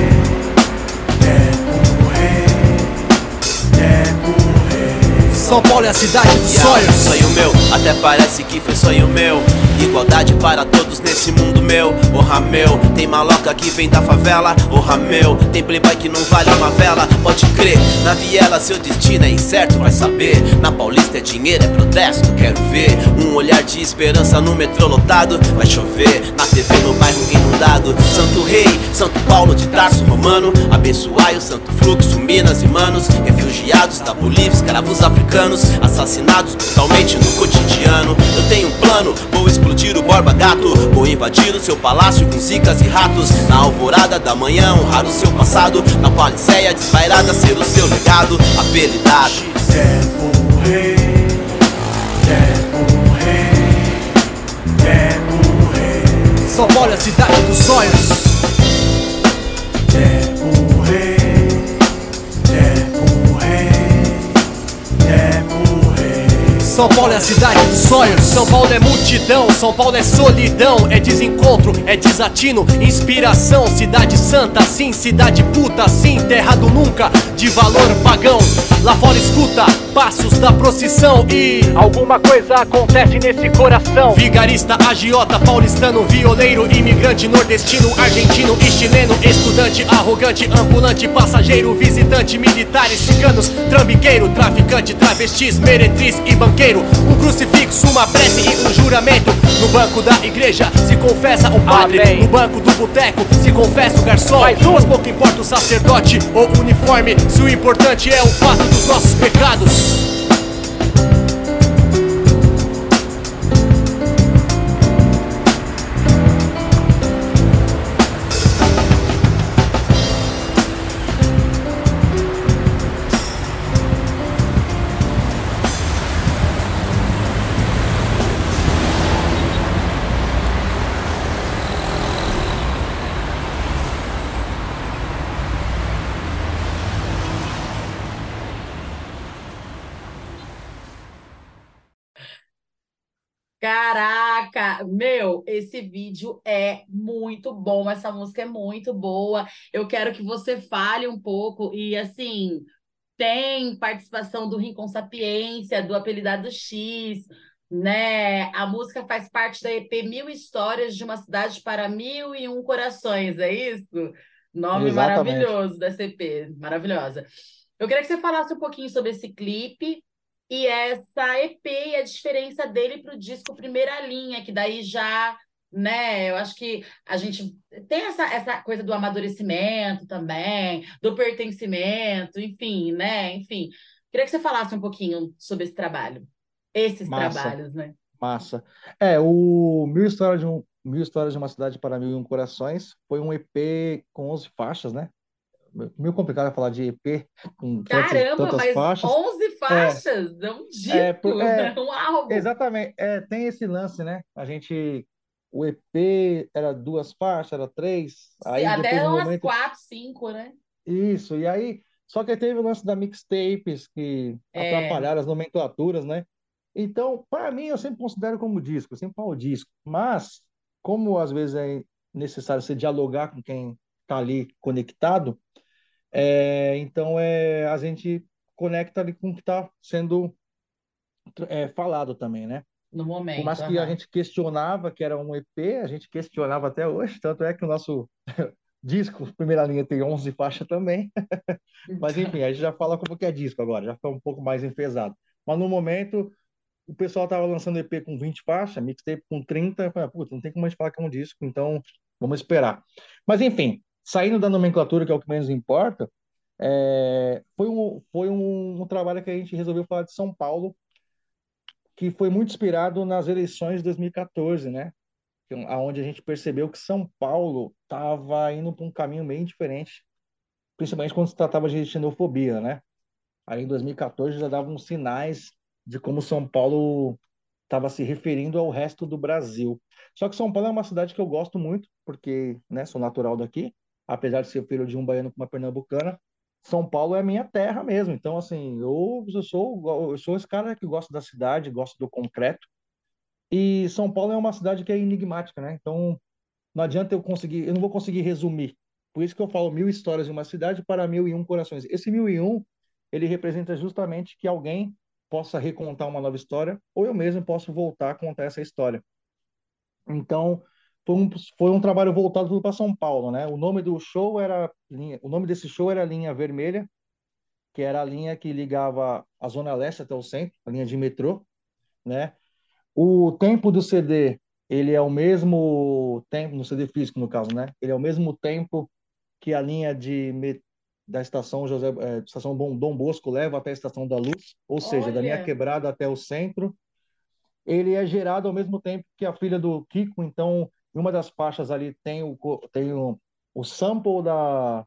São Paulo é a cidade dos sonhos. Sonho meu, até parece que foi sonho meu. Igualdade para todos nesse mundo meu. Orra meu, tem maloca que vem da favela. Orra meu, tem playboy que não vale uma vela. Pode crer, na viela seu destino é incerto, vai saber. Na Paulista é dinheiro, é protesto, quero ver. Um olhar de esperança no metrô lotado. Vai chover, na TV no bairro inundado. Santo Rei, Santo Paulo de Tarso Romano. Abençoai o santo fluxo, Minas e manos. Refugiados da Bolívia, escravos africanos assassinados brutalmente no cotidiano. Eu tenho um plano, vou explodir o Borba Gato, vou invadir o seu palácio com zicas e ratos. Na alvorada da manhã, honrar o seu passado, na paliceia desvairada, ser o seu legado, apelidado. Paulo é a cidade dos sonhos. São Paulo é a cidade dos sonhos. São Paulo é multidão, São Paulo é solidão, é desencontro, é desatino, inspiração. Cidade santa, sim, cidade puta, sim, terra do nunca, de valor pagão. Lá fora escuta passos da procissão e alguma coisa acontece nesse coração. Vigarista, agiota, paulistano, violeiro, imigrante, nordestino, argentino e chileno, estudante, arrogante, ambulante, passageiro, visitante, militares, ciganos, trambiqueiro, traficante, travestis, meretriz e banqueiro um crucifixo, uma prece e um juramento. No banco da igreja se confessa o padre. Amém. No banco do boteco se confessa o garçom. Mas pouco importa o sacerdote ou o uniforme, se o importante é o fato dos nossos pecados. Meu, esse vídeo é muito bom, essa música é muito boa. Eu quero que você fale um pouco e assim, tem participação do Rincon Sapiência, do Apelidado X, né? A música faz parte da EP Mil Histórias de uma Cidade para Mil e Um Corações, é isso? Nome Exatamente. maravilhoso dessa EP, maravilhosa. Eu queria que você falasse um pouquinho sobre esse clipe e essa EP e a diferença dele para o disco Primeira Linha, que daí já, né? Eu acho que a gente tem essa, essa coisa do amadurecimento também, do pertencimento, enfim, né? Enfim, queria que você falasse um pouquinho sobre esse trabalho, esses Massa, trabalhos, né? massa. É, o Mil Histórias de um, Mil Histórias de uma Cidade para Mil e Um Corações foi um EP com 11 faixas, né? Meio complicado falar de EP com Caramba, tantas mas faixas. 11 É, faixas, é um é, disco, por- é, é um álbum. exatamente. É, tem esse lance, né? A gente, o EP era duas faixas, era três. Aí depois Até no umas momento quatro, cinco, né? Isso, e aí, só que teve o lance da mixtapes que É, atrapalharam as nomenclaturas, né? Então, para mim, eu sempre considero como disco, eu sempre falo disco, mas como às vezes é necessário você dialogar com quem está ali conectado, é, então é, a gente conecta ali com o que está sendo é, falado também, né? no Por momento, mais que a aham. gente questionava que era um EP, a gente questionava até hoje, tanto é que o nosso disco, primeira linha, tem 11 faixas também. Mas enfim, a gente já fala como que é disco agora, já fica um pouco mais enfesado. Mas no momento, o pessoal tava lançando EP com 20 faixas, mixtape com 30, eu falei, puta, não tem como a gente falar que é um disco, então vamos esperar. Mas enfim, saindo da nomenclatura, que é o que menos importa, é, foi um, foi um, um trabalho que a gente resolveu falar de São Paulo, que foi muito inspirado nas eleições de 2014, né? Que- Aonde a gente percebeu que São Paulo estava indo para um caminho bem diferente, principalmente quando se tratava de xenofobia, né? Aí em 2014 já davam sinais de como São Paulo estava se referindo ao resto do Brasil. Só que São Paulo é uma cidade que eu gosto muito, porque, né, sou natural daqui, apesar de ser filho de um baiano com uma pernambucana. São Paulo é a minha terra mesmo. Então, assim, eu, eu sou eu sou esse cara que gosta da cidade, gosto do concreto. E São Paulo é uma cidade que é enigmática, né? Então, não adianta eu conseguir, eu não vou conseguir resumir. Por isso que eu falo mil histórias de uma cidade para mil e um corações. Esse mil e um, ele representa justamente que alguém possa recontar uma nova história, ou eu mesmo posso voltar a contar essa história. Então, foi um, foi um trabalho voltado para São Paulo, né? O nome do show era o nome desse show era Linha Vermelha, que era a linha que ligava a Zona Leste até o centro, a linha de metrô, né? O tempo do CD, ele é o mesmo tempo, no CD físico, no caso, né? Ele é o mesmo tempo que a linha de, da estação José, eh, estação Dom, Dom Bosco leva até a estação da Luz, ou seja, da linha quebrada até o centro. Ele é gerado ao mesmo tempo que a filha do Kiko, então, em uma das faixas ali tem o, tem o, o sample da,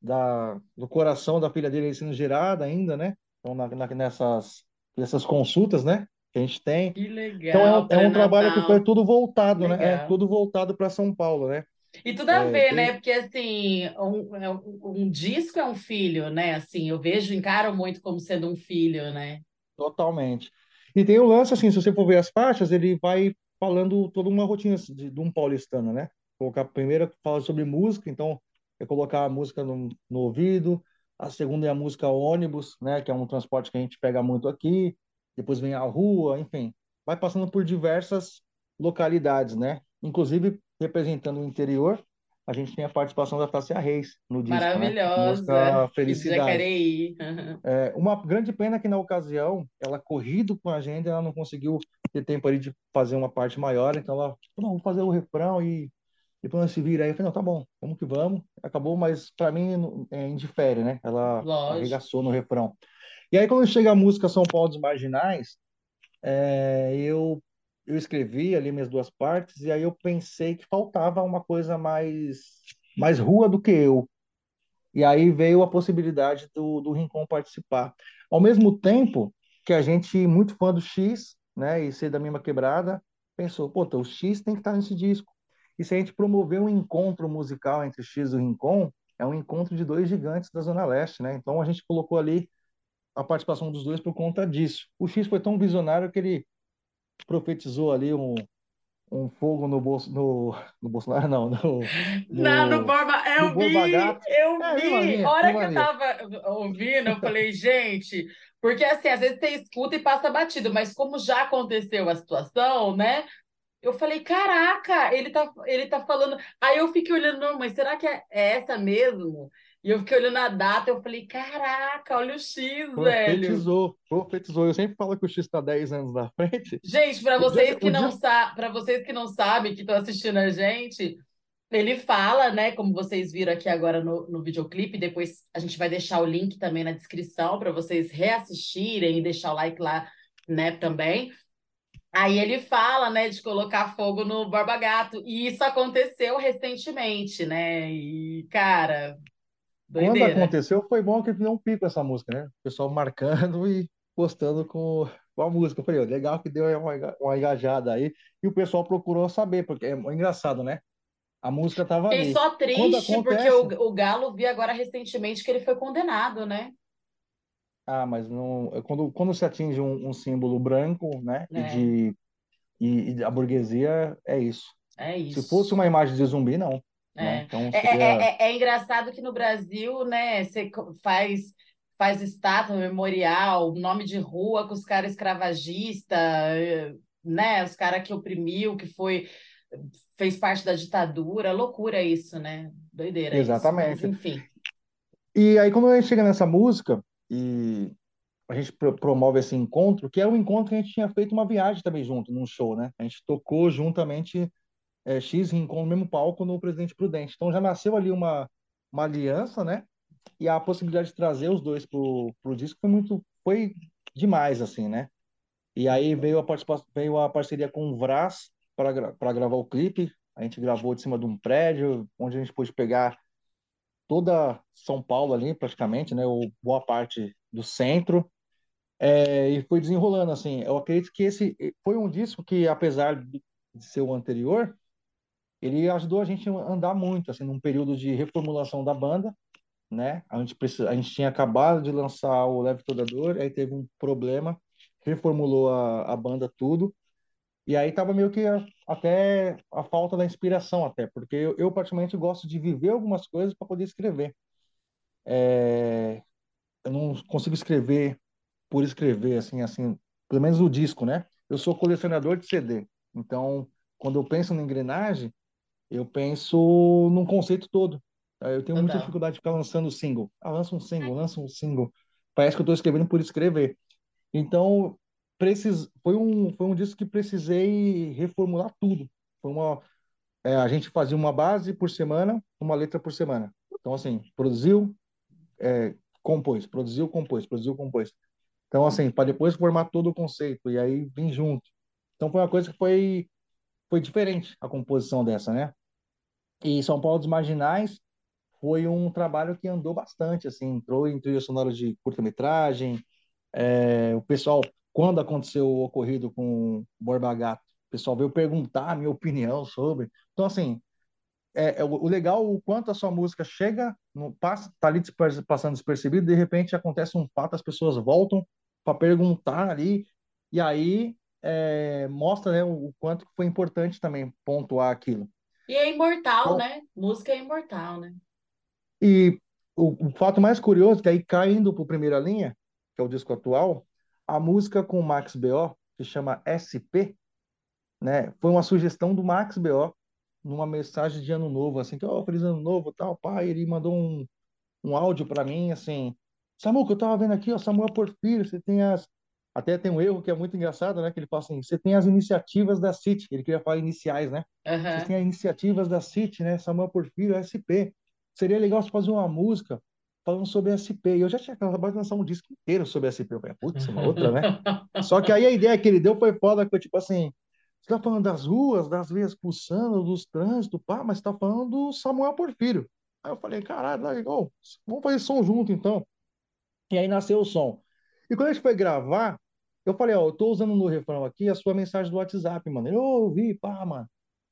da, do coração da filha dele sendo gerada ainda, né? Então, na, na- nessas, nessas consultas, né? Que a gente tem. que Então é um, legal, é um trabalho que foi tudo voltado, né? É legal. tudo voltado para São Paulo, né? E tudo a É, ver, tem né? Porque assim, um, é um, um disco é um filho, né? Assim, eu vejo, encaro muito como sendo um filho, né? totalmente. E tem o lance, assim, se você for ver as faixas, ele vai falando toda uma rotina de, de um paulistano, né? Colocar a primeira fala sobre música, então é colocar a música no, no ouvido. A segunda é a música ônibus, né? Que é um transporte que a gente pega muito aqui. Depois vem a rua, enfim, vai passando por diversas localidades, né? Inclusive representando o interior, a gente tem a participação da Tássia Reis no disco, né? Maravilhosa, de Felicidade. Jacareí. É, uma grande pena que na ocasião, ela corrido com a agenda, ela não conseguiu ter tempo ali de fazer uma parte maior, então ela, não, vou fazer o refrão e depois nós se vira aí. Eu falei, não, tá bom, vamos que vamos. Acabou, mas para mim é, indifere, né? Ela Lógico. arregaçou no refrão. E aí quando chega a música São Paulo dos Marginais, é, eu eu escrevi ali minhas duas partes e aí eu pensei que faltava uma coisa mais mais rua do que eu. E aí veio a possibilidade do, do Rincon participar. Ao mesmo tempo que a gente, muito fã do X, né, e ser da mesma quebrada, pensou, pô, então o X tem que estar nesse disco. E se a gente promover um encontro musical entre X e o Rincon, é um encontro de dois gigantes da Zona Leste, né? Então a gente colocou ali a participação dos dois por conta disso. O X foi tão visionário que ele profetizou ali um, um fogo no bolso no, no Bolsonaro, não, no, Não, no no, Borba, no eu Borba vi, eu É, vi. A hora que eu tava ouvindo, eu falei, gente, porque assim, às vezes você escuta e passa batido, mas como já aconteceu a situação, né? Eu falei, caraca, ele tá, ele tá falando. Aí eu fiquei olhando, não, mas será que é é essa mesmo? E eu fiquei olhando a data, eu falei, caraca, olha o X, velho. Profetizou, profetizou. Eu sempre falo que o X está 10 anos na frente. Gente, para dia vocês que- não dia- sa para vocês que não sabem, que estão assistindo a gente, ele fala, né, como vocês viram aqui agora no, no videoclipe, depois a gente vai deixar o link também na descrição para vocês reassistirem e deixar o like lá, né, também. Aí ele fala, né, de colocar fogo no Borba Gato, e isso aconteceu recentemente, né? E, cara, Quando doideira. aconteceu, foi bom que deu um pico essa música, né? O pessoal marcando e postando com, com a música. Eu falei, legal que deu uma, uma engajada aí. E o pessoal procurou saber, porque é engraçado, né? A música tava Fiquei ali. só triste porque acontece... o, o Galo vi agora recentemente que ele foi condenado, né? Ah, mas não, é quando, quando se atinge um, um símbolo branco, né? E, É. de, e, e a burguesia, é isso. É Se isso. fosse uma imagem de zumbi, não. Né? É. Então É, é, seria... é, é engraçado que no Brasil, né, você faz, faz estátua, memorial, nome de rua com os caras escravagistas, eh, né, os caras que oprimiu, que foi, fez parte da ditadura, loucura isso, né? Doideira isso, Exatamente. enfim. E aí, quando a gente chega nessa música e a gente pro- promove esse encontro, que é um encontro que a gente tinha feito uma viagem também junto, num show, né? A gente tocou juntamente é, X Rincon no mesmo palco no Presidente Prudente. Então já nasceu ali uma, uma aliança, né? E a possibilidade de trazer os dois pro, pro disco foi muito, foi demais, assim, né? E aí veio a participação, veio a parceria com o Vraz para gra para gravar o clipe. A gente gravou de cima de um prédio, onde a gente pôde pegar toda São Paulo ali, praticamente, né? Ou boa parte do centro. É, e foi desenrolando, assim. Eu acredito que esse foi um disco que, apesar de ser o anterior, ele ajudou a gente a andar muito, assim, num período de reformulação da banda, né? A gente, precisa, a gente tinha acabado de lançar o Leve Toda Dor, aí teve um problema, reformulou a, a banda tudo, e aí tava meio que a- até a falta da inspiração, até, porque eu, eu particularmente gosto de viver algumas coisas para poder escrever. É, eu não consigo escrever por escrever, assim, assim, pelo menos o disco, né? Eu sou colecionador de CD, então, quando eu penso na engrenagem, eu penso num conceito todo. Eu tenho muita dificuldade de ficar lançando single. Ah, lança um single, lança um single. Parece que eu estou escrevendo por escrever. Então, precis... foi um, foi um disco que precisei reformular tudo. Foi uma, é, a gente fazia uma base por semana, uma letra por semana. Então, assim, produziu, é, compôs, produziu, compôs, produziu, compôs. Então, assim, para depois formar todo o conceito e aí vir junto. Então, foi uma coisa que foi, foi diferente a composição dessa, né? E São Paulo dos Marginais foi um trabalho que andou bastante, assim, entrou em trilha sonora de curta-metragem. É, o pessoal, quando aconteceu o ocorrido com Borba Gato, o pessoal veio perguntar a minha opinião sobre. Então, assim, é, é o, o legal o quanto a sua música chega, no, passa, tá ali passando despercebido, de repente acontece um fato, as pessoas voltam para perguntar ali, e aí é, mostra, né, o, o quanto foi importante também pontuar aquilo. E é imortal, Então, né? Música é imortal, né? E o, o fato mais curioso, que aí caindo para primeira linha, que é o disco atual, a música com o Max B.O., que chama SP, né, foi uma sugestão do Max B.O. numa mensagem de ano novo, assim, que, ó, feliz ano novo, tal, pai, ele mandou um, um áudio para mim, assim, Samuel, que eu tava vendo aqui, ó, Samuel Porfírio, você tem as... Até tem um erro que é muito engraçado, né, que ele fala assim, você tem as iniciativas da CIT, ele queria falar iniciais, né? Vocês Aham. têm as iniciativas da CIT, né? Samuel Porfírio, SP. Seria legal você fazer uma música falando sobre SP. E eu já tinha acabado de lançar um disco inteiro sobre SP. Eu falei, putz, uma outra, né? Só que aí a ideia que ele deu foi foda, que foi tipo assim, você tá falando das ruas, das veias pulsando, dos trânsitos, pá, mas você tá falando do Samuel Porfírio. Aí eu falei, caralho, legal, vamos fazer som junto então. E aí nasceu o som. E quando a gente foi gravar, eu falei, ó, eu tô usando no refrão aqui a sua mensagem do WhatsApp, mano. Ele, ô, ouvi, pá, mano.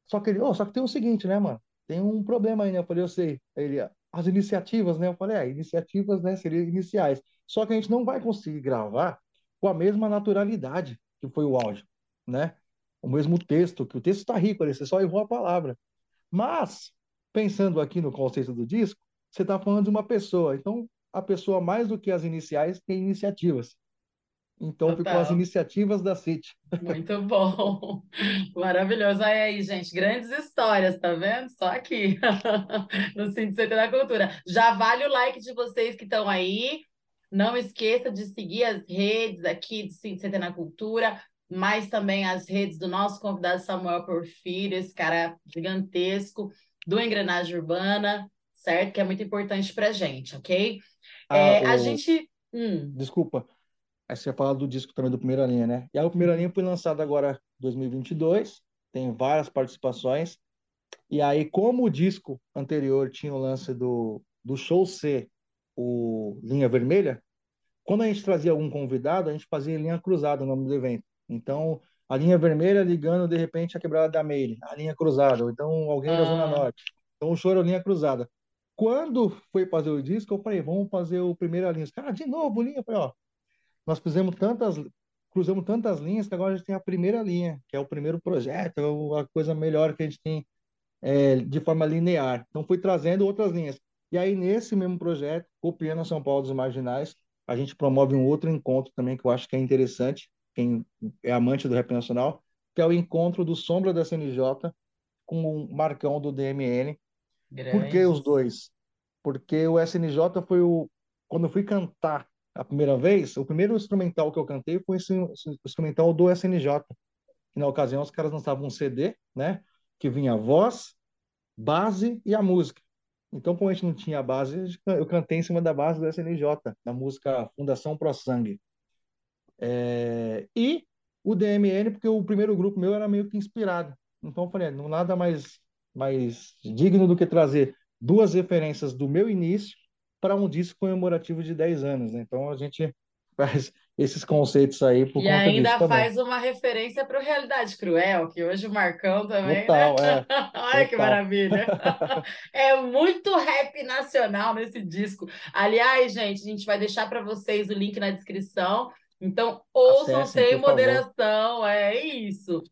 Só que ele, ô, só que tem o seguinte, né, mano? Tem um problema aí, né? Eu falei, eu sei. Aí Ele, as iniciativas, né? Eu falei, é, iniciativas, né, seriam iniciais. Só que a gente não vai conseguir gravar com a mesma naturalidade que foi o áudio, né? o mesmo texto, que o texto está rico ali, você só errou a palavra. Mas, pensando aqui no conceito do disco, você está falando de uma pessoa. Então, a pessoa, mais do que as iniciais, tem iniciativas. Então, ficou as Total. iniciativas da City. Muito bom. Maravilhoso. Olha aí, gente, grandes histórias, tá vendo? Só aqui, no Cinto da Cultura. Já vale o like de vocês que estão aí. Não esqueça de seguir as redes aqui do Cinto na Cultura, mas também as redes do nosso convidado Samuel Porfírio, esse cara gigantesco do Engrenagem Urbana, certo? Que é muito importante pra gente, ok? Ah, É, a o- gente. Hum, Desculpa. Aí você ia falar do disco também do Primeira Linha, né? E aí o Primeira Linha foi lançado agora em 2022, tem várias participações. E aí, como o disco anterior tinha o lance do, do show ser o Linha Vermelha, quando a gente trazia algum convidado, a gente fazia linha cruzada o nome do evento. Então, a linha vermelha ligando de repente a quebrada da Meire, a linha cruzada, ou então alguém da Zona Ah. Norte. Então, o show era linha cruzada. Quando foi fazer o disco, eu falei, vamos fazer o Primeira Linha. Os caras, de novo, linha. Eu falei, ó, nós fizemos tantas, cruzamos tantas linhas que agora a gente tem a primeira linha, que é o primeiro projeto, é a coisa melhor que a gente tem é, de forma linear. Então, fui trazendo outras linhas. E aí, nesse mesmo projeto, copiando São Paulo dos Marginais, a gente promove um outro encontro também que eu acho que é interessante, quem é amante do rap nacional, que é o encontro do Sombra da CNJ com o Marcão do DMN. Por que os dois? Porque o SNJ foi o. Quando eu fui cantar a primeira vez, o primeiro instrumental que eu cantei foi esse, instrumental do SNJ. Que na ocasião os caras lançavam um CD, né? Que vinha a voz, base e a música. Então, como a gente não tinha a base, eu cantei em cima da base do SNJ, da música Fundação Pro Sangue. É, E o DMN, porque o primeiro grupo meu era meio que inspirado. Então, eu falei, não nada mais, mais digno do que trazer duas referências do meu início para um disco comemorativo de 10 anos, né? Então, a gente faz esses conceitos aí por E conta ainda disso também. faz uma referência para o Realidade Cruel, que hoje o Marcão também, Total, né? é. Olha que maravilha. É muito rap nacional nesse disco. Aliás, gente, a gente vai deixar para vocês o link na descrição. Então, ouçam Acessem, sem por favor. moderação. É isso.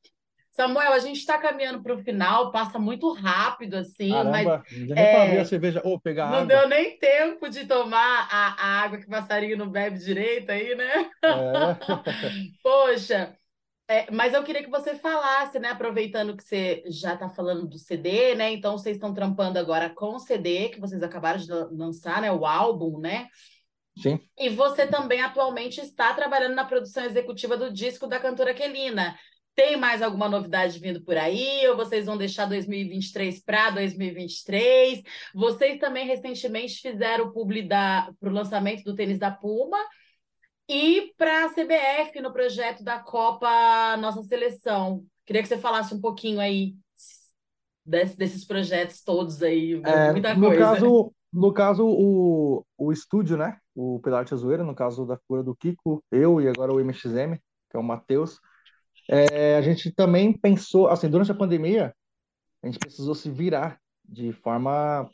Samuel, a gente está caminhando para o final, passa muito rápido assim, mas Caramba, já nem é, a cerveja ou pegar não água. deu nem tempo de tomar a, a água que o passarinho não bebe direito aí, né? É. Poxa, é, mas eu queria que você falasse, né? Aproveitando que você já está falando do CD, né? Então vocês estão trampando agora com o CD que vocês acabaram de lan- lançar, né? O álbum, né? Sim. E você também atualmente está trabalhando na produção executiva do disco da cantora Kelina. Tem mais alguma novidade vindo por aí? Ou vocês vão deixar 2023 para 2023? Vocês também recentemente fizeram o publi para o lançamento do tênis da Puma e para a CBF no projeto da Copa Nossa Seleção. Queria que você falasse um pouquinho aí desse- desses projetos todos aí, É, muita no coisa. caso, no caso o, o estúdio, né? O Pilar Zoeira, no caso da figura do Kiko, eu e agora o MXM, que é o Matheus. É, a gente também pensou, assim, durante a pandemia, a gente precisou se virar de forma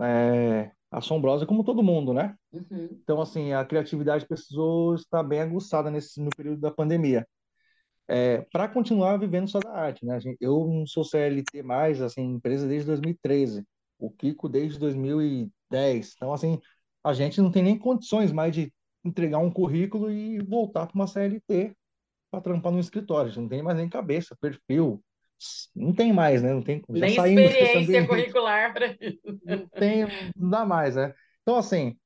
é, assombrosa, como todo mundo, né? Uhum. Então, assim, a criatividade precisou estar bem aguçada nesse, no período da pandemia. É, para continuar vivendo só da arte, né? Eu não sou CLT mais, assim, empresa desde 2013. O Kiko desde 2010. Então, assim, a gente não tem nem condições mais de entregar um currículo e voltar para uma CLT para trampar no escritório. A gente não tem mais nem cabeça, perfil. Não tem mais, né? Não tem, já Nem saímos experiência curricular para isso. Não tem, não dá mais, né? Então, assim,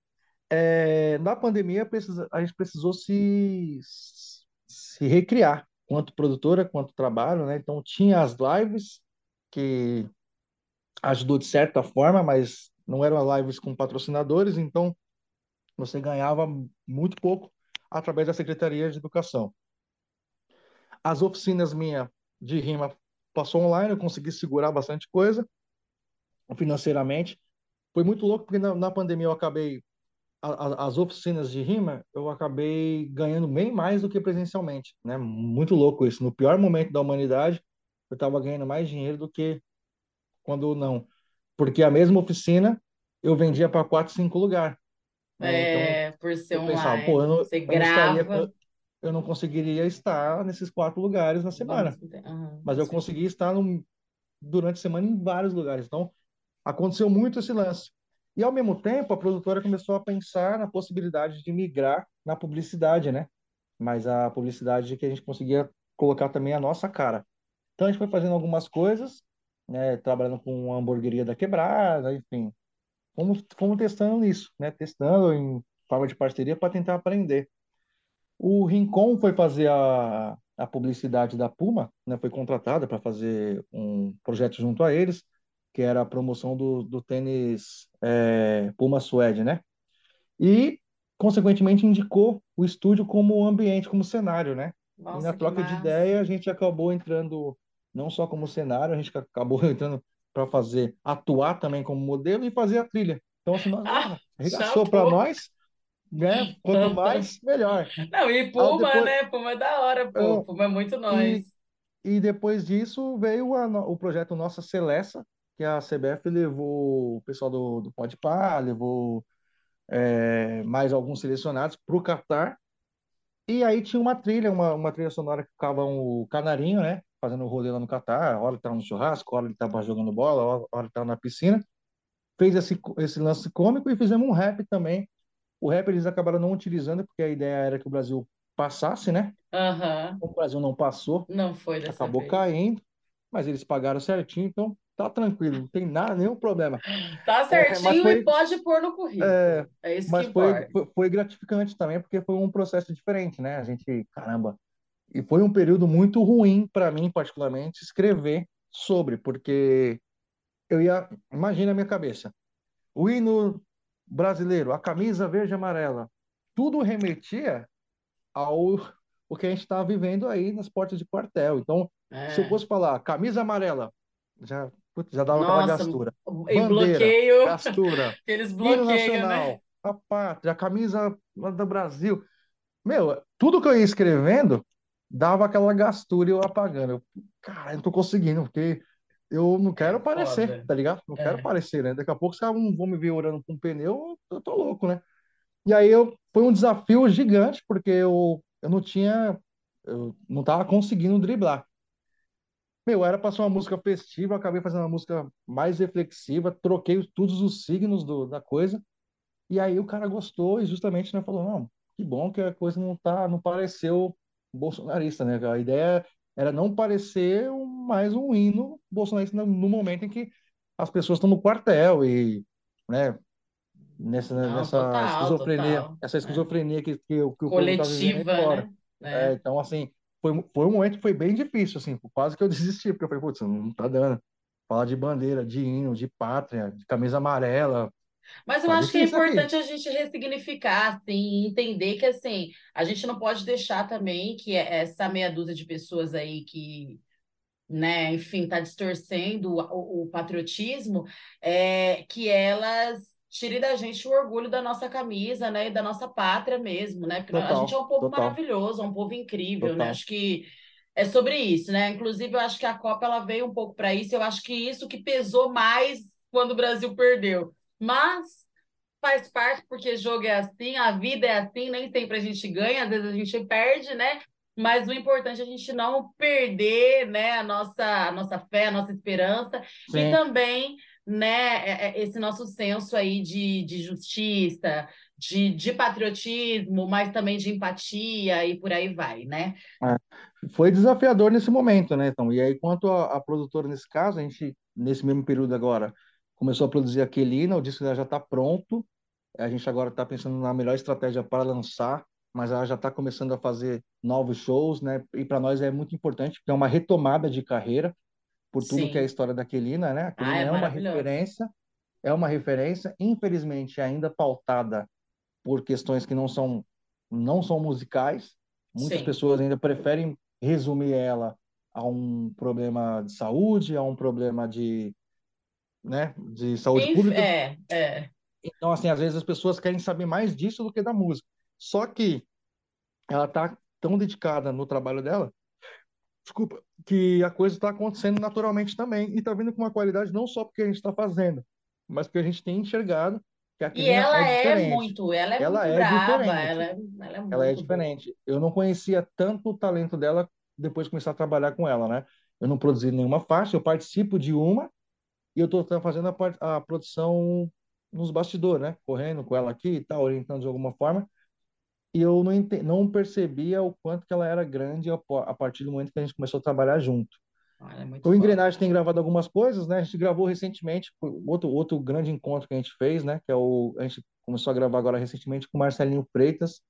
é, na pandemia precisa- a gente precisou se, se recriar, quanto produtora, quanto trabalho, né? Então, tinha as lives, que ajudou de certa forma, mas não eram lives com patrocinadores, então você ganhava muito pouco através da Secretaria de Educação. As oficinas minha de rima passou online, eu consegui segurar bastante coisa financeiramente. Foi muito louco porque na, na pandemia eu acabei a- a- as oficinas de rima, eu acabei ganhando bem mais do que presencialmente, né? Muito louco isso. No pior momento da humanidade, eu estava ganhando mais dinheiro do que quando não. Porque a mesma oficina eu vendia para quatro, cinco lugares, né? Então É, por ser eu pensava, pô, eu online. não, Você eu não estaria, grava. Eu, não conseguiria estar nesses quatro lugares na semana. Uhum, Mas eu consegui estar no, durante a semana em vários lugares. Então, aconteceu muito esse lance. E, ao mesmo tempo, a produtora começou a pensar na possibilidade de migrar na publicidade, né? Mas a publicidade que a gente conseguia colocar também a nossa cara. Então, a gente foi fazendo algumas coisas, né? Trabalhando com a hamburgueria da quebrada, enfim. Fomos, fomos testando nisso, né? Testando em forma de parceria para tentar aprender. O Rincon foi fazer a, a publicidade da Puma, né? Foi contratada para fazer um projeto junto a eles, que era a promoção do, do tênis é, Puma Suede, né? E, consequentemente, indicou o estúdio como ambiente, como cenário, né? Nossa, e na troca de massa. ideia, a gente acabou entrando não só como cenário, a gente acabou entrando para fazer, atuar também como modelo e fazer a trilha. Então, assim, nós, Ah, arregaçou para nós, né? Quanto mais, melhor. Não, e Puma, depois, né? Puma é da hora, pô. Puma é muito e, nós. e depois disso veio a o projeto Nossa Celesta, que a CBF levou o pessoal do, do Podpah, levou é, mais alguns selecionados para o Catar. E aí tinha uma trilha, uma, uma trilha sonora que ficava o Canarinho, né? Fazendo o rolê lá no Catar. Hora ele estava no churrasco, hora ele estava jogando bola, hora hora ele estava na piscina. Fez esse, esse lance cômico e fizemos um rap também. O rap eles acabaram não utilizando, porque a ideia era que o Brasil passasse, né? Aham. O Brasil não passou, Não foi dessa acabou vez. caindo, mas eles pagaram certinho, então tá tranquilo, não tem nada, nenhum problema. Tá É, certinho e foi, pode pôr no currículo. é, É isso que mas foi, importa. foi, foi gratificante também, porque foi um processo diferente, né? A gente, caramba, e foi um período muito ruim para mim, particularmente, escrever sobre, porque eu ia, imagina a minha cabeça, o hino brasileiro, a camisa verde e amarela, tudo remetia ao o que a gente estava vivendo aí nas portas de quartel. Então, se eu É. fosse falar camisa amarela, já, putz, já dava aquela Nossa, gastura. e Bandeira, bloqueio, gastura. aqueles Hino bloqueios, né? nacional, a pátria, a camisa do Brasil. Meu, tudo que eu ia escrevendo dava aquela gastura e eu apagando. Eu, cara, eu não tô conseguindo, porque eu não quero É aparecer, foda. tá ligado? Não quero É. aparecer, né? Daqui a pouco, se vão vão me ver orando com um pneu, eu tô louco, né? E aí eu, foi um desafio gigante, porque eu, eu não tinha, eu não tava conseguindo driblar. Meu, era para ser uma música festiva, acabei fazendo uma música mais reflexiva, troquei os- todos os signos do, da coisa, e aí o cara gostou e justamente, né, falou, não, que bom que a coisa não tá, não pareceu bolsonarista, né? A ideia era não parecer mais um hino bolsonarista no, momento em que as pessoas estão no quartel e, né, nessa, Não, nessa total, esquizofrenia, total. essa É. esquizofrenia que, que, o- que o tá Coletiva, fora. né? É, É. então, assim, foi, foi um momento que foi bem difícil, assim, quase que eu desisti, porque eu falei, putz, não tá dando. Falar de bandeira, de hino, de pátria, de camisa amarela, Mas eu tá acho que é difícil aqui. importante a gente ressignificar, assim, entender que, assim, a gente não pode deixar também que essa meia dúzia de pessoas aí que, né, enfim, tá distorcendo o, o- patriotismo, é, que elas tirem da gente o orgulho da nossa camisa, né, e da nossa pátria mesmo, né, porque a gente é Total, um povo total, maravilhoso, é um povo incrível, né, total. acho que é sobre isso, né, inclusive eu acho que a Copa, ela veio um pouco para isso, eu acho que isso que pesou mais quando o Brasil perdeu, mas faz parte, porque jogo é assim, a vida é assim, nem sempre a gente ganha, às vezes a gente perde, né? Mas o importante é a gente não perder, né, a nossa, a nossa fé, a nossa esperança e Sim, também, né, é- é esse nosso senso aí de, de justiça, de, de patriotismo, mas também de empatia e por aí vai, né? é. Foi desafiador nesse momento, né, então, e aí, quanto a, a produtora, nesse caso, a gente, nesse mesmo período agora, começou a produzir a Quelina, o disco já está pronto, a gente agora está pensando na melhor estratégia para lançar, mas ela já está começando a fazer novos shows, né? E para nós é muito importante, porque é uma retomada de carreira por tudo que é a Sim. história da Quelina, né? A Ah, é é uma referência, é uma referência, infelizmente ainda pautada por questões que não são não são musicais. Muitas Sim. pessoas ainda preferem resumir ela a um problema de saúde, a um problema de, né, de saúde Inf- pública. É, é. Então, assim, às vezes as pessoas querem saber mais disso do que da música. Só que ela tá tão dedicada no trabalho dela, desculpa, que a coisa está acontecendo naturalmente também e está vindo com uma qualidade não só porque a gente está fazendo, mas porque a gente tem enxergado que a E ela é é muito, ela é Ela muito é braba, diferente. ela, é- ela é muito Ela é boa. diferente. Eu não conhecia tanto o talento dela depois de começar a trabalhar com ela, né? Eu não produzi nenhuma faixa, eu participo de uma e eu estou fazendo a, part- a produção nos bastidores, né? Correndo com ela aqui e tal, orientando de alguma forma. E eu não, ente- não percebia o quanto que ela era grande a, a partir do momento que a gente começou a trabalhar junto. Ela é O. Engrenagem tem gravado algumas coisas, né? A gente gravou recentemente, outro, outro grande encontro que a gente fez, né? Que é o, a gente começou a gravar agora recentemente com Marcelinho Freitas,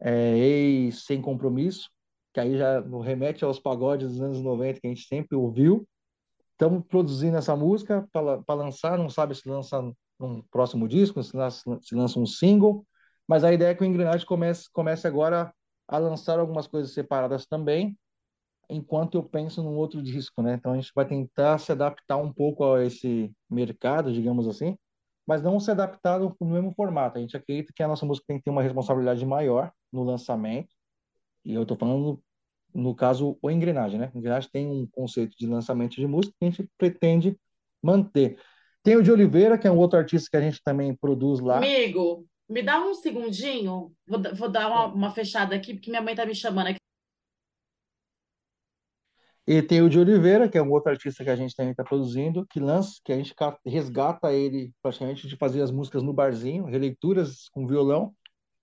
é, ex Sem Compromisso, que aí já remete aos pagodes dos anos 90 que a gente sempre ouviu. Estamos produzindo essa música para lançar, não sabe se lança num próximo disco, se lança, se lança um single, mas a ideia é que o Engrenagem comece, comece agora a lançar algumas coisas separadas também, enquanto eu penso num outro disco, né? Então a gente vai tentar se adaptar um pouco a esse mercado, digamos assim, mas não se adaptar no mesmo formato. A gente acredita que a nossa música tem que ter uma responsabilidade maior no lançamento, e eu estou falando, no caso, o Engrenagem, né? O Engrenagem tem um conceito de lançamento de música que a gente pretende manter. Tem o de Oliveira, que é um outro artista que a gente também produz lá. Amigo, me dá um segundinho, vou, vou dar uma, uma fechada aqui, porque minha mãe tá me chamando aqui. E tem o de Oliveira, que é um outro artista que a gente também está produzindo, que lança, que a gente resgata ele praticamente de fazer as músicas no barzinho, releituras com violão.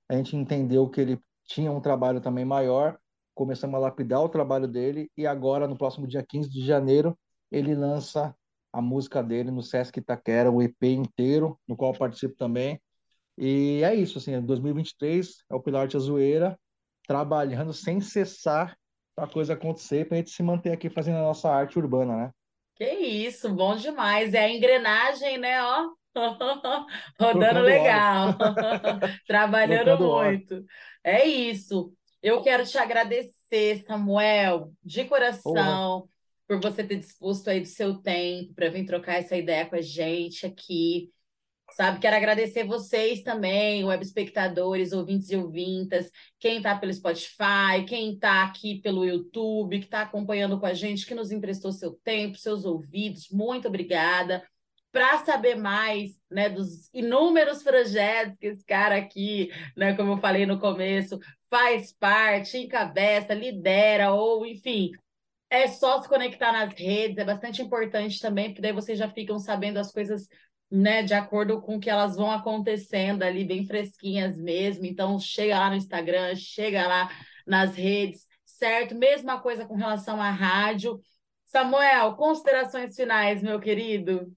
A gente entendeu que ele tinha um trabalho também maior, começamos a lapidar o trabalho dele, e agora, no próximo dia 15 de janeiro, ele lança a música dele no Sesc Itaquera, o EP inteiro, no qual eu participo também. E é isso, assim, 2023 é o Pilar Arte Azueira trabalhando sem cessar para a coisa acontecer, para a gente se manter aqui fazendo a nossa arte urbana, né? Que isso, bom demais. É a engrenagem, né? Ó, rodando Trocando legal, trabalhando Trocando muito. É isso. Eu quero te agradecer, Samuel, de coração, por você ter disposto aí do seu tempo para vir trocar essa ideia com a gente aqui. Sabe, quero agradecer vocês também, web espectadores, ouvintes e ouvintas, quem está pelo Spotify, quem está aqui pelo YouTube, que está acompanhando com a gente, que nos emprestou seu tempo, seus ouvidos, muito obrigada. Para saber mais, né, dos inúmeros projetos que esse cara aqui, né, como eu falei no começo, faz parte, encabeça, lidera, ou enfim, é só se conectar nas redes, é bastante importante também, porque daí vocês já ficam sabendo as coisas né, de acordo com que elas vão acontecendo ali, bem fresquinhas mesmo. Então, chega lá no Instagram, chega lá nas redes, certo? Mesma coisa com relação à rádio. Samuel, considerações finais, meu querido.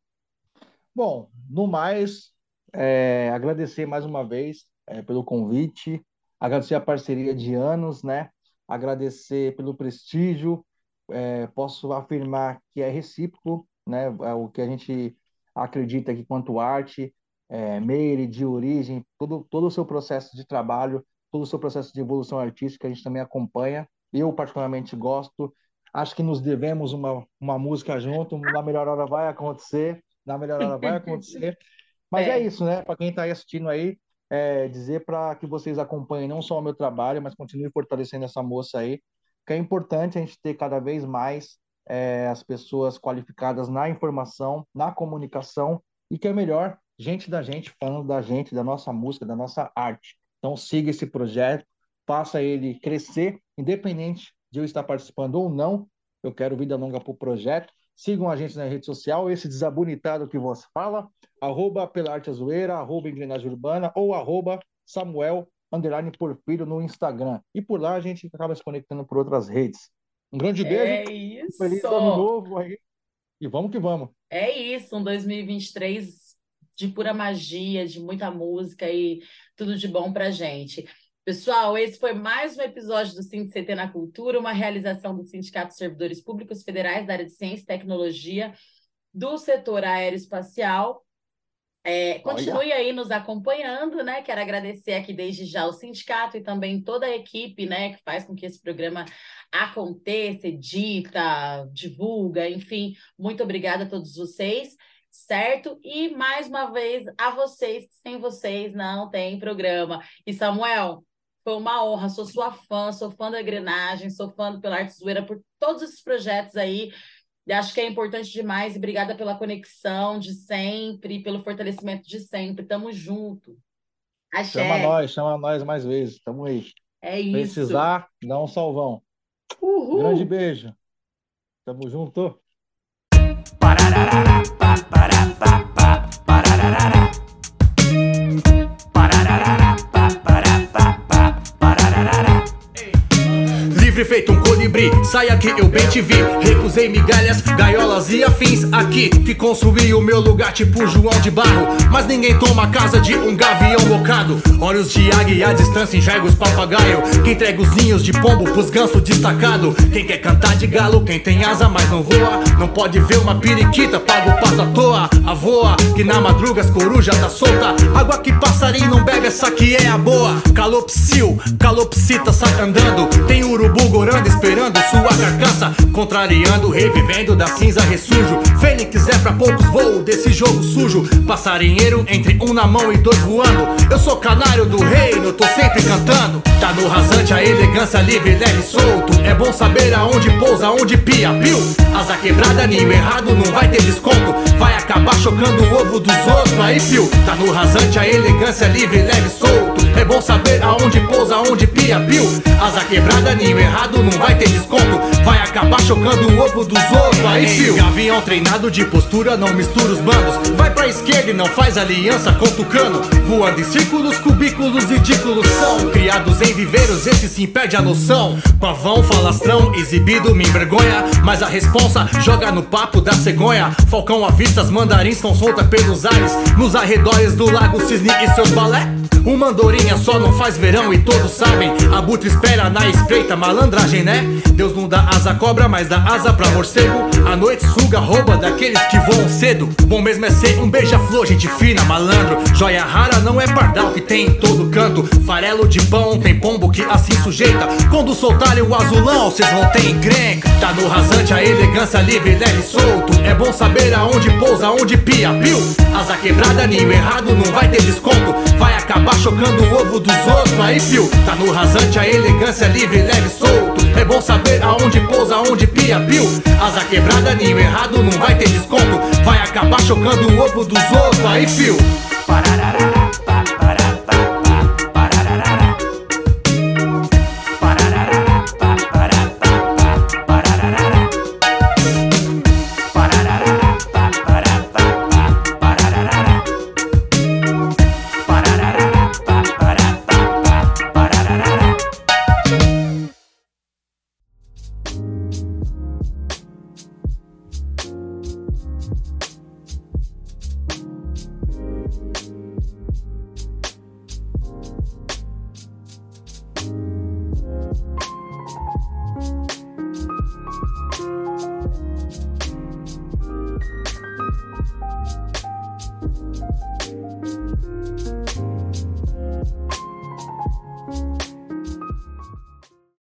Bom, no mais, é, agradecer mais uma vez é, pelo convite, agradecer a parceria de anos, né? Agradecer pelo prestígio. É, posso afirmar que é recíproco, né? É o que a gente acredita que quanto arte, é, Meire, de origem, todo, todo o seu processo de trabalho, todo o seu processo de evolução artística, a gente também acompanha. Eu, particularmente, gosto. Acho que nos devemos uma, uma música junto, na melhor hora vai acontecer, na melhor hora vai acontecer. Mas é, É. isso, né? Para quem está aí assistindo aí, é, dizer para que vocês acompanhem não só o meu trabalho, mas continuem fortalecendo essa moça aí, que é importante a gente ter cada vez mais é, as pessoas qualificadas na informação, na comunicação, e que é melhor gente da gente falando da gente, da nossa música, da nossa arte. Então siga esse projeto, faça ele crescer, independente de eu estar participando ou não. Eu quero vida longa para o projeto. Sigam a gente na rede social, esse desabonitado que você fala, arroba Pelarte Azueira, arroba Engrenagem Urbana ou arroba Samuel underline Porfírio no Instagram. E por lá a gente acaba se conectando por outras redes. Um grande beijo, É isso. feliz ano novo aí. E vamos que vamos. É isso, um 2023 de pura magia, de muita música e tudo de bom pra gente. Pessoal, esse foi mais um episódio do CT na Cultura, uma realização do Sindicato de Servidores Públicos Federais da área de Ciência e Tecnologia do setor aeroespacial. É, continue aí nos acompanhando, né? Quero agradecer aqui desde já o sindicato e também toda a equipe, né, que faz com que esse programa aconteça, edita, divulga, enfim. Muito obrigada a todos vocês, certo? E mais uma vez a vocês, que sem vocês não tem programa. E Samuel, foi uma honra, sou sua fã, sou fã da Engrenagem, sou fã do Pela Arte Zoeira, por todos esses projetos aí E acho que é importante demais. E obrigada pela conexão de sempre, pelo fortalecimento de sempre. Tamo junto. Axé. Chama nós, chama nós mais vezes. Tamo aí. É isso. Precisar, dá um salvão. Uhul. Grande beijo. Tamo junto. Livre feito um colibri, sai aqui eu bem te vi. Recusei migalhas, gaiolas e afins Aqui que construí o meu lugar tipo João de Barro. Mas ninguém toma a casa de um gavião bocado. Olhos de águia à distância enxerga os papagaio Que entrega os ninhos de pombo pros ganso destacado. Quem quer cantar de galo, quem tem asa mas não voa. Não pode ver uma periquita, paga o pato à toa. A voa, que na madruga as coruja tá solta. Água que passarinho não bebe, essa que é a boa. Calopsil, calopsita sai andando. Tem urubu esperando sua carcaça Contrariando, revivendo da cinza ressurjo. Fênix é pra poucos voo desse jogo sujo. Passarinheiro entre um na mão e dois voando. Eu sou canário do reino, tô sempre cantando. Tá no rasante a elegância livre, leve e solto. É bom saber aonde pousa, onde pia, piu Asa quebrada, ninho errado, não vai ter desconto. Vai acabar chocando o ovo dos outros, aí fio. Tá no rasante a elegância livre, leve e solto. É bom saber aonde pousa, onde pia, piu Asa quebrada, ninho errado, não vai ter desconto chocando o ovo dos outros, aí fio. Gavião treinado de postura, não mistura os bandos. Vai pra esquerda e não faz aliança com tucano. Voando em círculos, cubículos ridículos são. Criados em viveiros, esse sim perde a noção. Pavão, falastrão, exibido me envergonha. Mas a responsa joga no papo da cegonha. Falcão avista, as mandarins são soltas pelos ares. Nos arredores do lago cisne e seus balé. Uma andorinha só não faz verão e todos sabem. Abutre espera na espreita, malandragem né? Deus não dá asa à cobra, mas dá asa pra morcego. A noite suga, rouba daqueles que voam cedo. Bom mesmo é ser um beija-flor, gente fina, malandro. Joia rara não é pardal que tem em todo canto. Farelo de pão, tem pombo que assim sujeita. Quando soltarem o azulão, cês vão ter encrenca. Tá no rasante a elegância livre, leve e solto. É bom saber aonde pousa, onde pia, piu Asa quebrada, ninho errado, não vai ter desconto. Vai acabar chocando o ovo dos outros Aí fio, tá no rasante a elegância livre, leve e solto. É bom saber aonde pousa, onde Asa quebrada, ninho errado, não vai ter desconto. Vai acabar chocando o ovo dos outros Aí fio, parararara